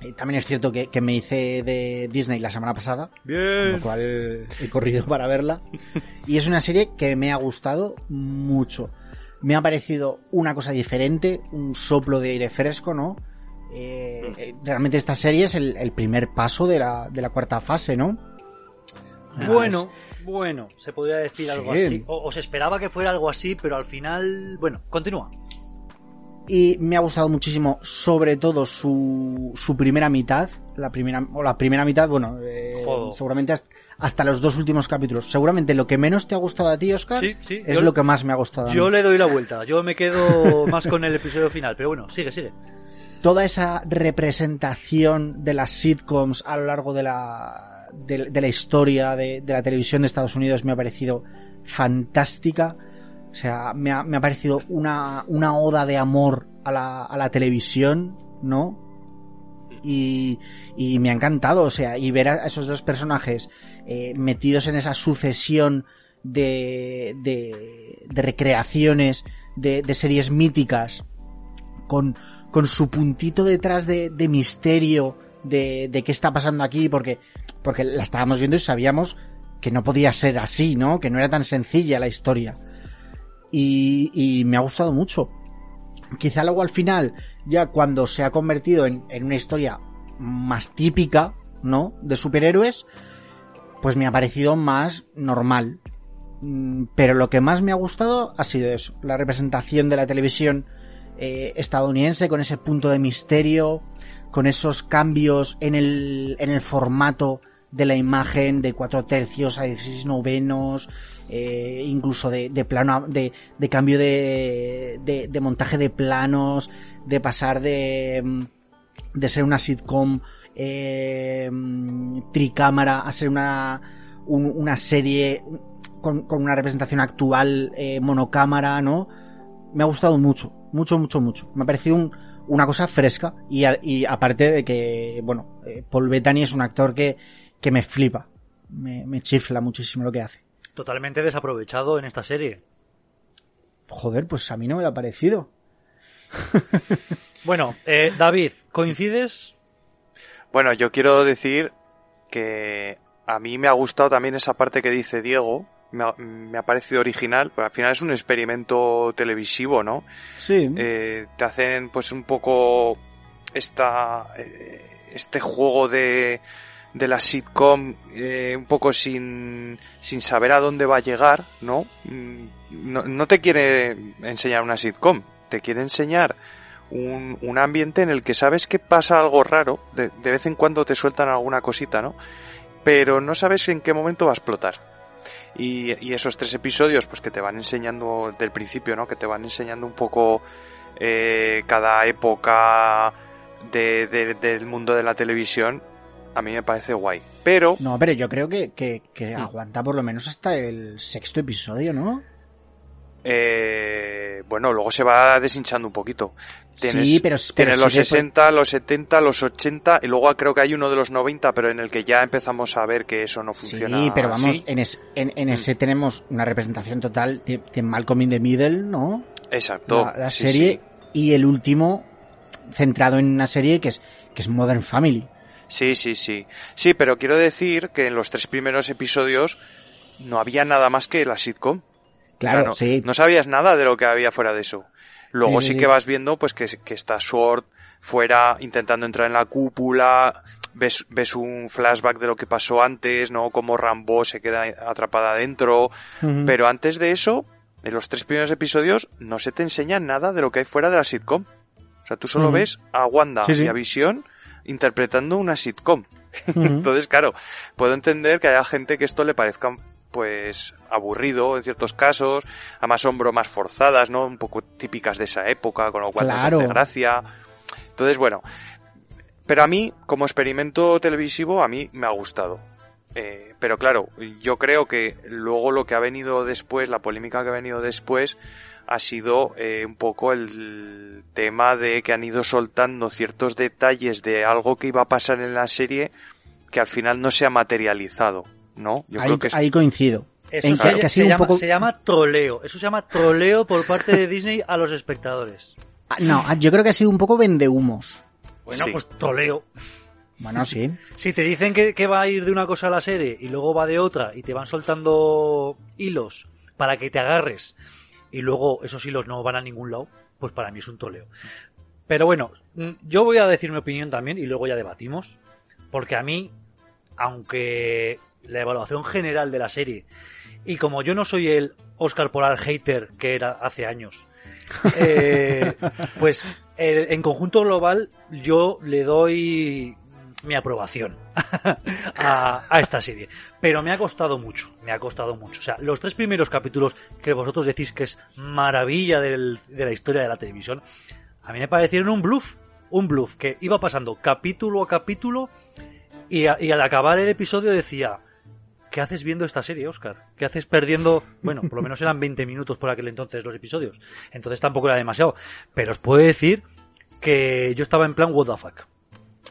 Y también es cierto que, que, me hice de Disney la semana pasada, Bien. lo cual he corrido para verla. Y es una serie que me ha gustado mucho. Me ha parecido una cosa diferente, un soplo de aire fresco, ¿no? Eh, realmente esta serie es el, el primer paso de la, de la, cuarta fase, ¿no? Bueno, bueno, se podría decir sí. algo así. O, o, se esperaba que fuera algo así, pero al final, bueno, continúa. Y me ha gustado muchísimo, sobre todo su, su primera mitad. La primera, o la primera mitad, bueno, eh, seguramente hasta, hasta, los dos últimos capítulos. Seguramente lo que menos te ha gustado a ti, Oscar, sí, sí, es lo que más me ha gustado. Yo le doy la vuelta. Yo me quedo más con el episodio final, pero bueno, sigue, sigue toda esa representación de las sitcoms a lo largo de la, de, la historia de, la televisión de Estados Unidos me ha parecido fantástica. O sea, me ha, me ha parecido una, una oda de amor a la, a la televisión, ¿no? Y, y, me ha encantado, o sea, y ver a esos dos personajes eh, metidos en esa sucesión de, de, de recreaciones de, series míticas con, con su puntito detrás de, de misterio de, qué está pasando aquí, porque, porque la estábamos viendo y sabíamos que no podía ser así, ¿no? Que no era tan sencilla la historia. Y, y me ha gustado mucho. Quizá luego al final, ya cuando se ha convertido en, en una historia más típica, ¿no? De superhéroes, pues me ha parecido más normal. Mm, pero lo que más me ha gustado ha sido eso, la representación de la televisión eh, estadounidense con ese punto de misterio, con esos cambios en el, en el formato de la imagen de 4 tercios a 16 novenos, eh, incluso de, de plano, de, de cambio de, de, montaje de planos, de pasar de, de ser una sitcom eh, tricámara a ser una, un, una serie con, con, una representación actual eh, monocámara, ¿no? Me ha gustado mucho. Mucho, mucho, mucho. Me ha parecido un, una cosa fresca y, a, y, aparte de que, bueno, eh, Paul Bettany es un actor que, que me flipa. Me, me, chifla muchísimo lo que hace. Totalmente desaprovechado en esta serie. Joder, pues a mí no me lo ha parecido. bueno, eh, David, ¿coincides? Bueno, yo quiero decir que a mí me ha gustado también esa parte que dice Diego, me ha, me ha parecido original, pues al final es un experimento televisivo, ¿no? Sí. Eh, te hacen pues un poco esta, eh, este juego de, de la sitcom eh, un poco sin, sin saber a dónde va a llegar, ¿no? Mm, ¿no? No te quiere enseñar una sitcom, te quiere enseñar un, un ambiente en el que sabes que pasa algo raro, de, de vez en cuando te sueltan alguna cosita, ¿no? Pero no sabes en qué momento va a explotar. Y, y, esos tres episodios, pues que te van enseñando del principio, ¿no? Que te van enseñando un poco eh, cada época de, de, del mundo de la televisión, a mí me parece guay. Pero... No, pero yo creo que, que, que aguanta por lo menos hasta el sexto episodio, ¿no? Eh, bueno, luego se va deshinchando un poquito. Tienes, sí, pero, pero tienes los 60, los 70, los 80 y luego creo que hay uno de los 90, pero en el que ya empezamos a ver que eso no funciona. Sí, pero vamos, en, es, en, en, ese mm. tenemos una representación total de, de, Malcolm in the Middle, ¿no? Exacto. La, la sí, serie sí. y el último centrado en una serie que es, que es Modern Family. Sí, sí, sí. Sí, pero quiero decir que en los tres primeros episodios no había nada más que la sitcom. Claro, o sea, no, sí. no sabías nada de lo que había fuera de eso. Luego sí, Sí, sí, sí, que vas viendo pues que, que está Sword fuera intentando entrar en la cúpula, ves, ves un flashback de lo que pasó antes, ¿no? Como Rambo se queda atrapada adentro. Uh -huh. Pero antes de eso, en los tres primeros episodios, no se te enseña nada de lo que hay fuera de la sitcom. O sea, tú solo Uh -huh. ves a Wanda Sí, y a Visión interpretando una sitcom. Entonces, claro, puedo entender que haya gente que esto le parezca pues aburrido en ciertos casos, además son bromas forzadas, ¿no? Un poco típicas de esa época, con lo cual Claro. no te hace gracia. Entonces, bueno, pero a mí, como experimento televisivo, a mí me ha gustado. Eh, pero claro, yo creo que luego lo que ha venido después, la polémica que ha venido después, ha sido eh, un poco el tema de que han ido soltando ciertos detalles de algo que iba a pasar en la serie que al final no se ha materializado, ¿no? Yo ahí, creo que es... ahí coincido. Eso se, que se, llama, poco... se, llama, troleo. Eso se llama troleo por parte de Disney a los espectadores. Ah, no, yo creo que ha sido un poco vendehumos. Bueno, sí. pues troleo. Bueno, sí. Si te dicen que, que, va a ir de una cosa a la serie y luego va de otra y te van soltando hilos para que te agarres y luego esos hilos no van a ningún lado, pues para mí es un troleo. Pero bueno, mm, yo voy a decir mi opinión también y luego ya debatimos. Porque a mí, aunque la evaluación general de la serie, y como yo no soy el Oscar Polar hater que era hace años, eh, pues el, en conjunto global yo le doy mi aprobación a, a, esta serie. Pero me ha costado mucho, me ha costado mucho. O sea, los tres primeros capítulos que vosotros decís que es maravilla del, de la historia de la televisión, a mí me parecieron un bluff. Un bluff que iba pasando capítulo a capítulo y, a, y al acabar el episodio decía, ¿qué haces viendo esta serie, Oscar? ¿Qué haces perdiendo? Bueno, por lo menos eran 20 minutos por aquel entonces los episodios. Entonces tampoco era demasiado. Pero os puedo decir que yo estaba en plan, what the fuck.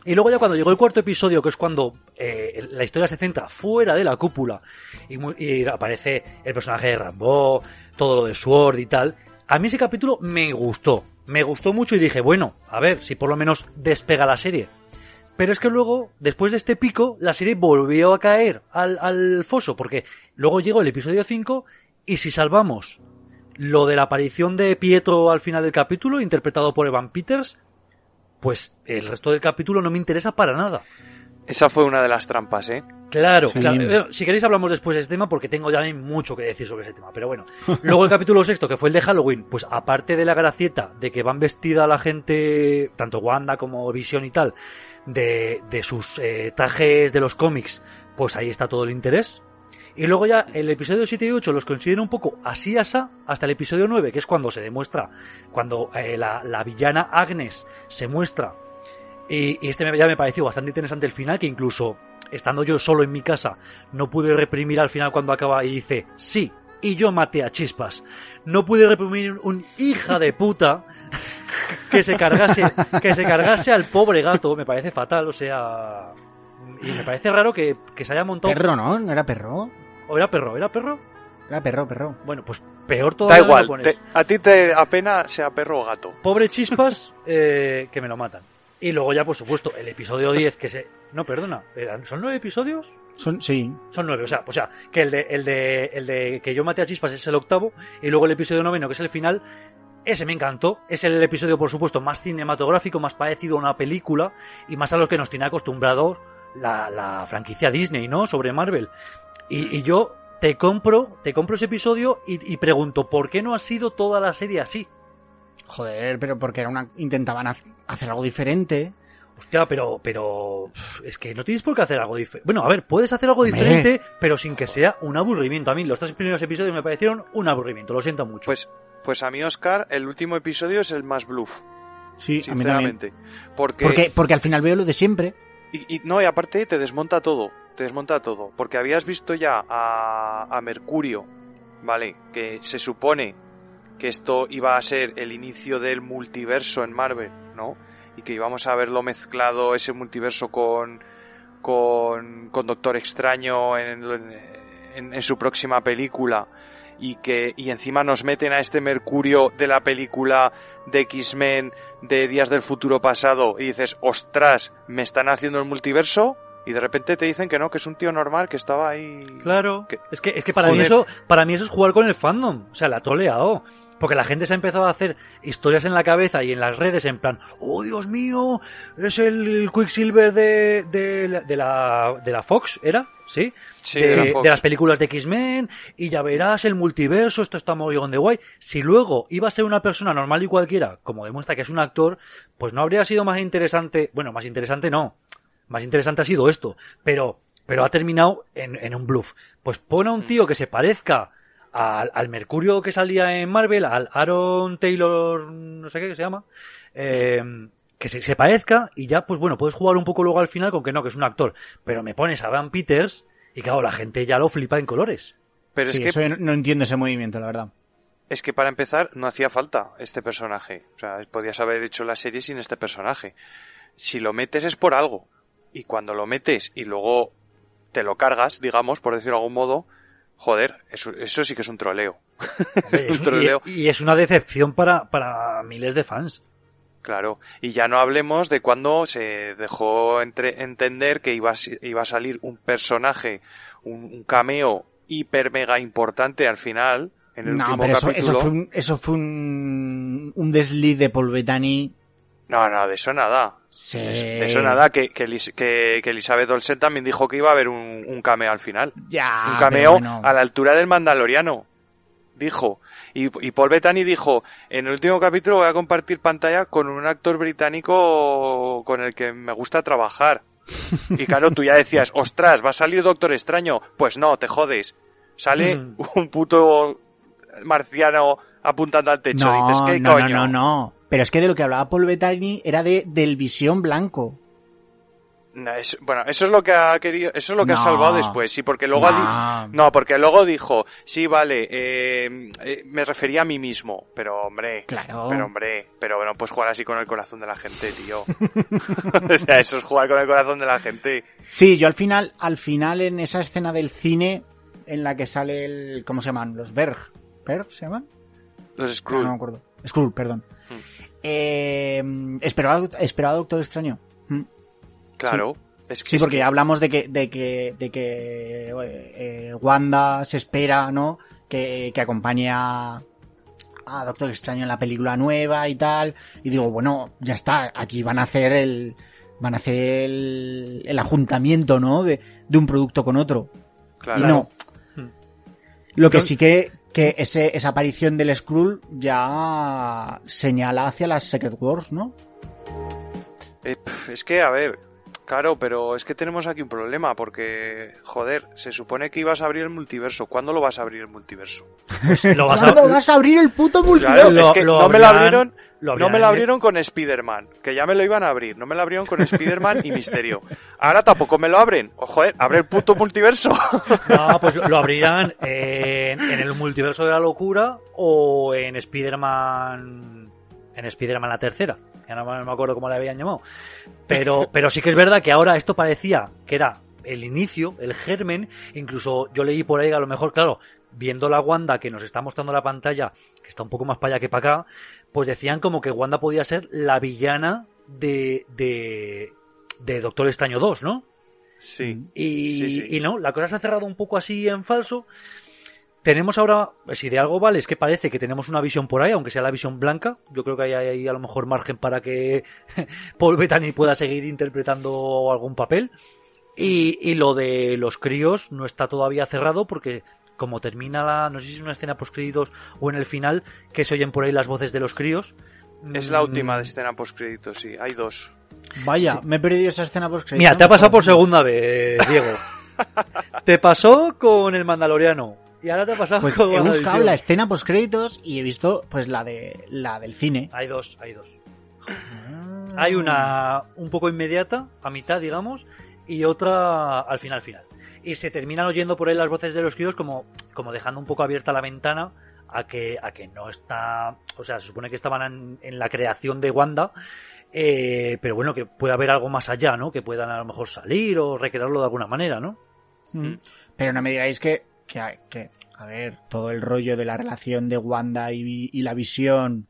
Y luego ya cuando llegó el cuarto episodio, que es cuando eh, la historia se centra fuera de la cúpula y, y, aparece el personaje de Rambo, todo lo de Sword y tal, a mí ese capítulo me gustó. Me gustó mucho y dije, bueno, a ver si por lo menos despega la serie. Pero es que luego, después de este pico, la serie volvió a caer al, al foso, porque luego llegó el episodio 5 y si salvamos lo de la aparición de Pietro al final del capítulo, interpretado por Evan Peters, pues el resto del capítulo no me interesa para nada. Esa fue una de las trampas, ¿eh? Claro, sí. claro. Si queréis hablamos después de este tema porque tengo ya mucho que decir sobre ese tema. Pero bueno, luego el capítulo sexto, que fue el de Halloween, pues aparte de la gracieta de que van vestida la gente, tanto Wanda como Visión y tal, de, de sus eh, trajes de los cómics, pues ahí está todo el interés. Y luego ya el episodio 7 y 8 los considero un poco así asá hasta el episodio 9, que es cuando se demuestra, cuando eh, la, la, villana Agnes se muestra. Y, y, este ya me pareció bastante interesante el final, que incluso estando yo solo en mi casa, no pude reprimir al final cuando acaba y dice, sí, y yo maté a chispas. No pude reprimir un hija de puta que se cargase, que se cargase al pobre gato, me parece fatal, o sea, y me parece raro que, que se haya montado. Perro, ¿no? ¿No era perro? ¿O era perro? ¿Era perro? Era perro, perro. Bueno, pues peor todavía. Da igual, te, a ti te apena sea perro o gato. Pobre chispas, eh, que me lo matan. Y luego ya, por supuesto, el episodio 10 que se... No, perdona, ¿eran- ¿son nueve episodios? Son, sí. Son nueve, o sea, o sea que el de, el, de, el de que yo maté a Chispas es el octavo y luego el episodio noveno, que es el final, ese me encantó. Es el episodio, por supuesto, más cinematográfico, más parecido a una película y más a lo que nos tiene acostumbrados la, la franquicia Disney, ¿no? Sobre Marvel. Y, y yo te compro, te compro ese episodio y, y pregunto, ¿por qué no ha sido toda la serie así? Joder, pero porque era una, intentaban ha- hacer algo diferente. Hostia, pero, pero es que no tienes por qué hacer algo diferente. Bueno, a ver, puedes hacer algo diferente, pero sin que sea un aburrimiento. A mí los tres primeros episodios me parecieron un aburrimiento, lo siento mucho. Pues, pues a mí, Oscar, el último episodio es el más bluff, Sí, a mí también. sinceramente. Porque, Porque, porque al final veo lo de siempre. y, y- no, y aparte te desmonta todo, te desmonta todo. Porque habías visto ya a, a Mercurio, ¿vale? Que se supone que esto iba a ser el inicio del multiverso en Marvel, ¿no? Y que íbamos a verlo mezclado ese multiverso con, con, con Doctor Extraño en, en- en su próxima película y que y encima nos meten a este Mercurio de la película de X-Men de Días del Futuro Pasado y dices, ostras, me están haciendo el multiverso y de repente te dicen que no, que es un tío normal que estaba ahí. Claro. Que- Es que, es que para mí eso, para mí eso es jugar con el fandom. O sea, la ha toleado. Porque la gente se ha empezado a hacer historias en la cabeza y en las redes en plan, oh Dios mío, es el Quicksilver de, de, la- de la, de la Fox, ¿era? ¿Sí? Sí, de, de la Fox. de las películas de X-Men y ya verás el multiverso, esto está mogollón de guay. Si luego iba a ser una persona normal y cualquiera, como demuestra que es un actor, pues no habría sido más interesante, bueno, más interesante no, más interesante ha sido esto, pero, pero ha terminado en, en un bluff. Pues pone a un tío que se parezca al, al Mercurio que salía en Marvel, al Aaron Taylor, no sé qué que se llama, eh, que se, se parezca y ya, pues bueno, puedes jugar un poco luego al final con que no, que es un actor. Pero me pones a Van Peters y claro, la gente ya lo flipa en colores. Pero sí, es que eso no entiendo ese movimiento, la verdad. Es que para empezar no hacía falta este personaje. O sea, podías haber hecho la serie sin este personaje. Si lo metes es por algo. Y cuando lo metes y luego te lo cargas, digamos, por decirlo de algún modo, joder, eso, eso sí que es un troleo. Es un un- troleo. y, y es una decepción para, para miles de fans. Claro. Y ya no hablemos de cuando se dejó entre- entender que iba a, iba a salir un personaje, un, un cameo hiper mega importante al final, en el No, último pero eso, capítulo. eso fue, un, eso fue un, un desliz de Paul Bettany. No, no, de eso nada. Sí. De, eso nada, que, que, Elis- que- que Elizabeth Olsen también dijo que iba a haber un, un cameo al final. Ya, un cameo bueno. a la altura del Mandaloriano. Dijo. Y, y Paul Bettany dijo, en el último capítulo voy a compartir pantalla con un actor británico con el que me gusta trabajar. Y claro, tú ya decías, ostras, va a salir Doctor Extraño. Pues no, te jodes. Sale Mm. un puto marciano apuntando al techo. No, Dices, ¿qué no, coño? no, no, no. Pero es que de lo que hablaba Paul Bettany era de, del visión blanco. No, es- bueno, eso es lo que ha querido, eso es lo que ha No. salvado después, sí, porque luego ha di- No. no, porque luego dijo, sí, vale, eh, eh, me refería a mí mismo, pero hombre, Claro. pero hombre, pero no puedes jugar así con el corazón de la gente, tío. o sea, eso es jugar con el corazón de la gente. Sí, yo al final, al final en esa escena del cine en la que sale el, ¿cómo se llaman? Los Berg. ¿Berg se llaman? Los No, Skrull. no me acuerdo. Skrull, perdón. Mm. Eh, esperaba, esperaba Doctor Extraño. Mm. claro. Es que, Sí, es porque que- hablamos de que, de que, de que eh, Wanda se espera, ¿no? Que, que acompañe a, a Doctor Extraño en la película nueva y tal. Y digo, bueno, ya está, aquí van a hacer el, van a hacer el, el ajuntamiento, ¿no? De, de un producto con otro. claro. Y no. Hmm. Lo que sí que, que ese, esa aparición del Skrull ya señala hacia las Secret Wars, ¿no? Eh, es que, a ver, claro, pero es que tenemos aquí un problema, porque, joder, se supone que ibas a abrir el multiverso. ¿Cuándo lo vas a abrir el multiverso? Lo vas a- ¿Cuándo vas a abrir el puto multiverso? Claro, Lo- es que lo no me lo abrirán- abrieron, lo no me lo en- abrieron con Spider-Man, que ya me lo iban a abrir, no me lo abrieron con Spider-Man y Misterio. Ahora tampoco me lo abren. Oh, joder, abre el puto multiverso. No, pues lo abrirán en, en el multiverso de la locura o en Spider-Man. En Spider-Man la tercera. Ya no me acuerdo cómo le habían llamado. Pero, pero sí que es verdad que ahora esto parecía que era el inicio, el germen. Incluso yo leí por ahí, a lo mejor, claro, viendo la Wanda que nos está mostrando la pantalla, que está un poco más para allá que para acá, pues decían como que Wanda podía ser la villana de, de, de Doctor Extraño 2, ¿no? Sí. Y, Sí, sí. y no, la cosa se ha cerrado un poco así en falso. Tenemos ahora, si de algo vale, es que parece que tenemos una visión por ahí, aunque sea la visión blanca. Yo creo que hay ahí a lo mejor margen para que Paul Bettany pueda seguir interpretando algún papel. Y, y lo de los críos no está todavía cerrado porque como termina la, no sé si es una escena post créditos o en el final, que se oyen por ahí las voces de los críos. Es la Mm, última de escena post créditos, sí. Hay dos. Vaya, Sí. me he perdido esa escena post Mira, te ha pasado por segunda vez, Diego. te pasó con el Mandaloriano. Y ahora te ha pasado Pues con he buscado la escena post créditos y he visto pues la de la del cine. Hay dos, hay dos. Ah. Hay una un poco inmediata, a mitad, digamos, y otra al final, final. Y se terminan oyendo por ahí las voces de los críos como, como dejando un poco abierta la ventana a que, a que no está... O sea, se supone que estaban en, en la creación de Wanda, eh, pero bueno, que puede haber algo más allá, ¿no? Que puedan a lo mejor salir o recrearlo de alguna manera, ¿no? Mm. Pero no me digáis que, que, que, a ver, todo el rollo de la relación de Wanda y, y la visión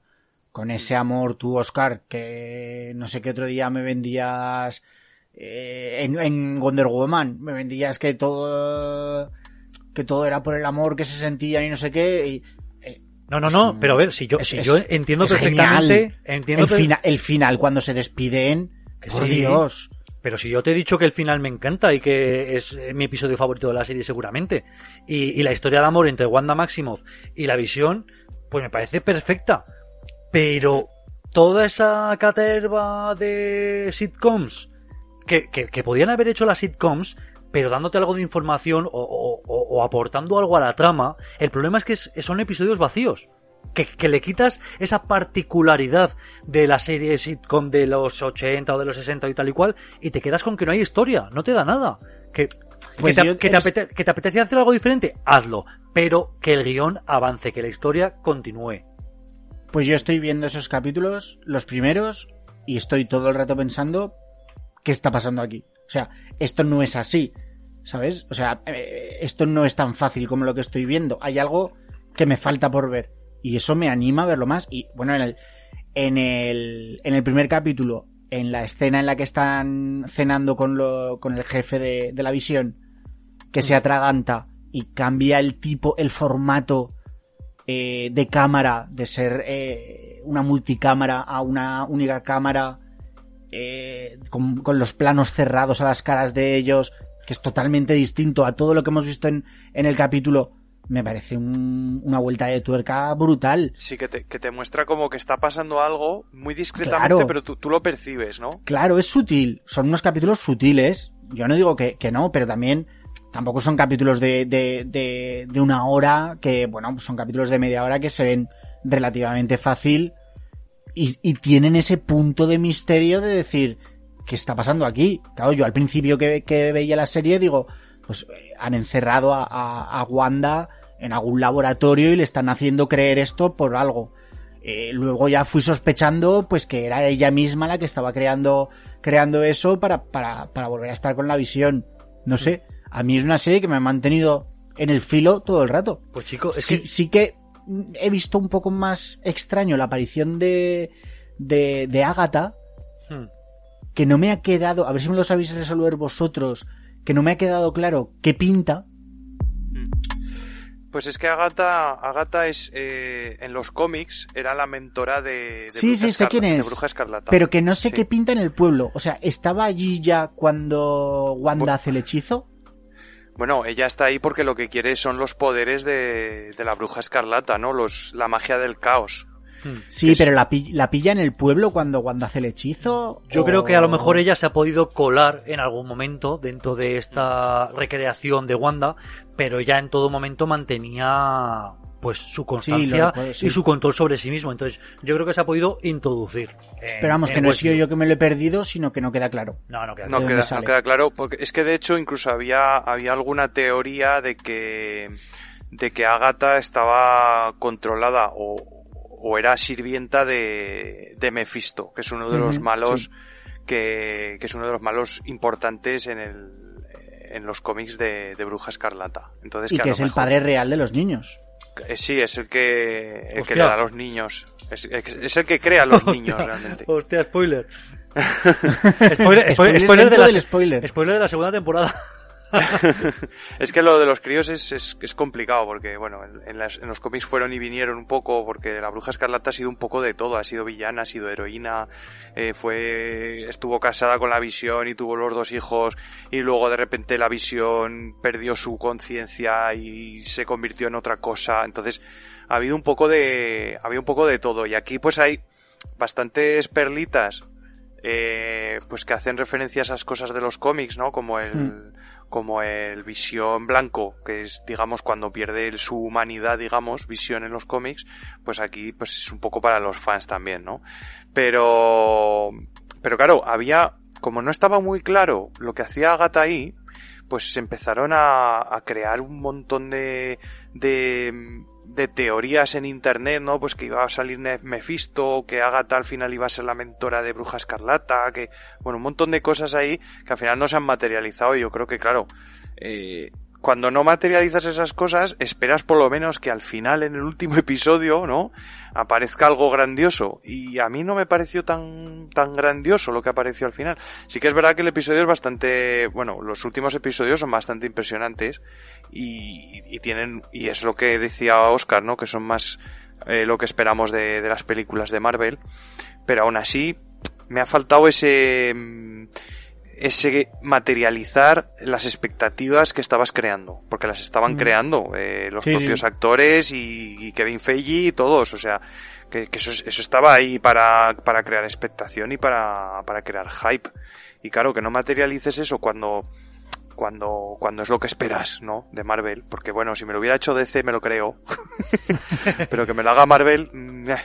con ese amor, tú, Oscar, que no sé qué otro día me vendías eh, en, en Wonder Woman, me vendías que todo que todo era por el amor que se sentían y no sé qué. Y, eh, No, no, no, un- pero a ver, si yo, es- si yo entiendo es perfectamente, genial. entiendo el, per- fina- el final cuando se despiden, Que por sí. Dios. Pero si yo te he dicho que el final me encanta y que es eh, mi episodio favorito de la serie seguramente, y, la historia de amor entre Wanda Maximoff y la visión, pues me parece perfecta. Pero toda esa caterva de sitcoms que, que, podían haber hecho las sitcoms, pero dándote algo de información o, aportando algo a la trama, el problema es que son episodios vacíos. Que, que le quitas esa particularidad de la serie sitcom de los 80 o de los 60 y tal y cual, y te quedas con que no hay historia, no te da nada. Que, Pues que, te, yo- que te apete- que te apetece hacer algo diferente, hazlo, pero que el guion avance, que la historia continúe. Pues yo estoy viendo esos capítulos, los primeros, y estoy todo el rato pensando qué está pasando aquí. O sea, esto no es así, ¿sabes? O sea, eh, esto no es tan fácil como lo que estoy viendo. Hay algo que me falta por ver. Y eso me anima a verlo más. Y bueno, en el, en el, en el primer capítulo, en la escena en la que están cenando con, lo, con el jefe de, de la visión, que se atraganta y cambia el tipo, el formato eh, de cámara, de ser eh, una multicámara a una única cámara, eh, con, con los planos cerrados a las caras de ellos, que es totalmente distinto a todo lo que hemos visto en, en el capítulo, me parece un- una vuelta de tuerca brutal. Sí, que te, que te muestra como que está pasando algo muy discretamente, Claro. pero tú, tú lo percibes, ¿no? Claro, es sutil, son unos capítulos sutiles, yo no digo que, que no, pero también tampoco son capítulos de, de, de, de una hora, que bueno, son capítulos de media hora que se ven relativamente fácil y, y tienen ese punto de misterio de decir, ¿qué está pasando aquí? Claro, yo al principio que, que veía la serie digo, pues eh, han encerrado a, a, a Wanda en algún laboratorio y le están haciendo creer esto por algo. Eh, luego ya fui sospechando pues que era ella misma la que estaba creando, creando eso para, para, para volver a estar con la visión. No sé, a mí es una serie que me ha mantenido en el filo todo el rato. Pues chico, es sí, que sí que mm, he visto un poco más extraño la aparición de, de, de Agatha, Hmm. que no me ha quedado, a ver si me lo sabéis resolver vosotros, que no me ha quedado claro qué pinta. Pues es que Agatha, Agatha es, eh, en los cómics, era la mentora de, de Sí, Bruja sí, sé quién de es, Bruja Escarlata. Pero que no sé Sí. qué pinta en el pueblo. O sea, ¿estaba allí ya cuando Wanda Bu- hace el hechizo? Bueno, ella está ahí porque lo que quiere son los poderes de, de la Bruja Escarlata, ¿no? Los, la magia del caos. Hmm. Sí, Es- pero la, pi- la pilla en el pueblo cuando Wanda hace el hechizo. Yo o- creo que a lo mejor ella se ha podido colar en algún momento dentro de esta recreación de Wanda, pero ya en todo momento mantenía pues su constancia sí. y su control sobre sí mismo. Entonces, yo creo que se ha podido introducir. en- Pero vamos, en que no he sido yo que me lo he perdido, sino que no queda claro. No, no, queda No ¿De claro. dónde queda, no queda claro, porque es que de hecho incluso había, había alguna teoría de que, de que Agatha estaba controlada o, o era sirvienta de, de Mephisto, que es uno de los malos, que, que es uno de los malos importantes en el, en los cómics de, de Bruja Escarlata. Entonces, Y que es el padre real de los niños. eh, Sí, es el que, el que le da a los niños. Es, es el que crea a los niños realmente. Hostia, spoiler. spoiler, spoiler, Spoiler spoiler de dentro la, del spoiler. spoiler de la segunda temporada. es que lo de los críos es, es, complicado porque, bueno, en, los cómics fueron y vinieron un poco porque la bruja escarlata ha sido un poco de todo, ha sido villana, ha sido heroína, eh, fue, estuvo casada con la visión y tuvo los dos hijos y luego de repente la visión perdió su conciencia y se convirtió en otra cosa, entonces ha habido un poco de, había un poco de todo y aquí pues hay bastantes perlitas eh, pues que hacen referencia a esas cosas de los cómics, ¿no? Como el, como el Visión Blanco, que es, digamos, cuando pierde su humanidad, digamos, Visión en los cómics, pues aquí, pues es un poco para los fans también, ¿no? Pero, pero claro, había, como no estaba muy claro lo que hacía Agatha ahí, pues se empezaron a, a crear un montón de, de, de teorías en internet, ¿no? Pues que iba a salir Mephisto, que Agatha al final iba a ser la mentora de Bruja Escarlata, que, bueno, un montón de cosas ahí que al final no se han materializado y yo creo que, claro, eh, cuando no materializas esas cosas, esperas por lo menos que al final, en el último episodio, ¿no? Aparezca algo grandioso. Y a mí no me pareció tan, tan grandioso lo que apareció al final. Sí que es verdad que el episodio es bastante, bueno, los últimos episodios son bastante impresionantes y, y tienen, y es lo que decía Oscar, ¿no? Que son más eh, lo que esperamos de, de las películas de Marvel. Pero aún así, me ha faltado ese, mm, ese materializar las expectativas que estabas creando, porque las estaban Mm. creando eh, los Sí, propios sí. actores y, y Kevin Feige y todos, o sea, que, que eso, es- eso estaba ahí para, para crear expectación y para, para crear hype. Y claro, que no materialices eso cuando, cuando, cuando es lo que esperas, ¿no? De Marvel, porque bueno, si me lo hubiera hecho DC me lo creo, pero que me lo haga Marvel, mm, eh.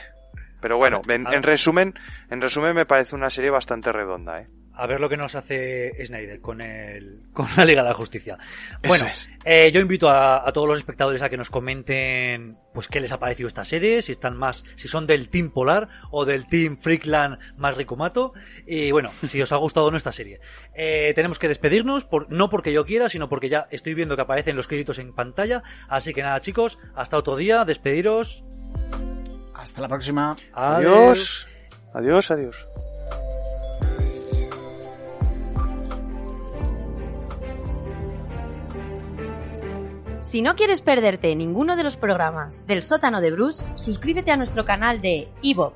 pero bueno, en, en resumen, en resumen me parece una serie bastante redonda, ¿eh? A ver lo que nos hace Snyder con el, con la Liga de la Justicia. Bueno, es. eh, yo invito a, a todos los espectadores a que nos comenten, pues, qué les ha parecido esta serie, si están más, si son del Team Polar o del Team Freakland más Ricomato. Y bueno, si os ha gustado o no esta serie. Eh, tenemos que despedirnos, por, no porque yo quiera, sino porque ya estoy viendo que aparecen los créditos en pantalla. Así que nada, chicos, hasta otro día, despediros. Hasta la próxima. Adiós. Adiós, adiós. Si no quieres perderte ninguno de los programas del sótano de Bruce, suscríbete a nuestro canal de iVoox,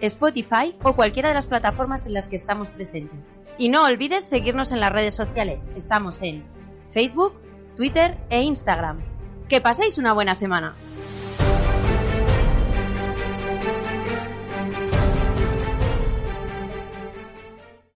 Spotify o cualquiera de las plataformas en las que estamos presentes. Y no olvides seguirnos en las redes sociales. Estamos en Facebook, Twitter e Instagram. Que paséis una buena semana.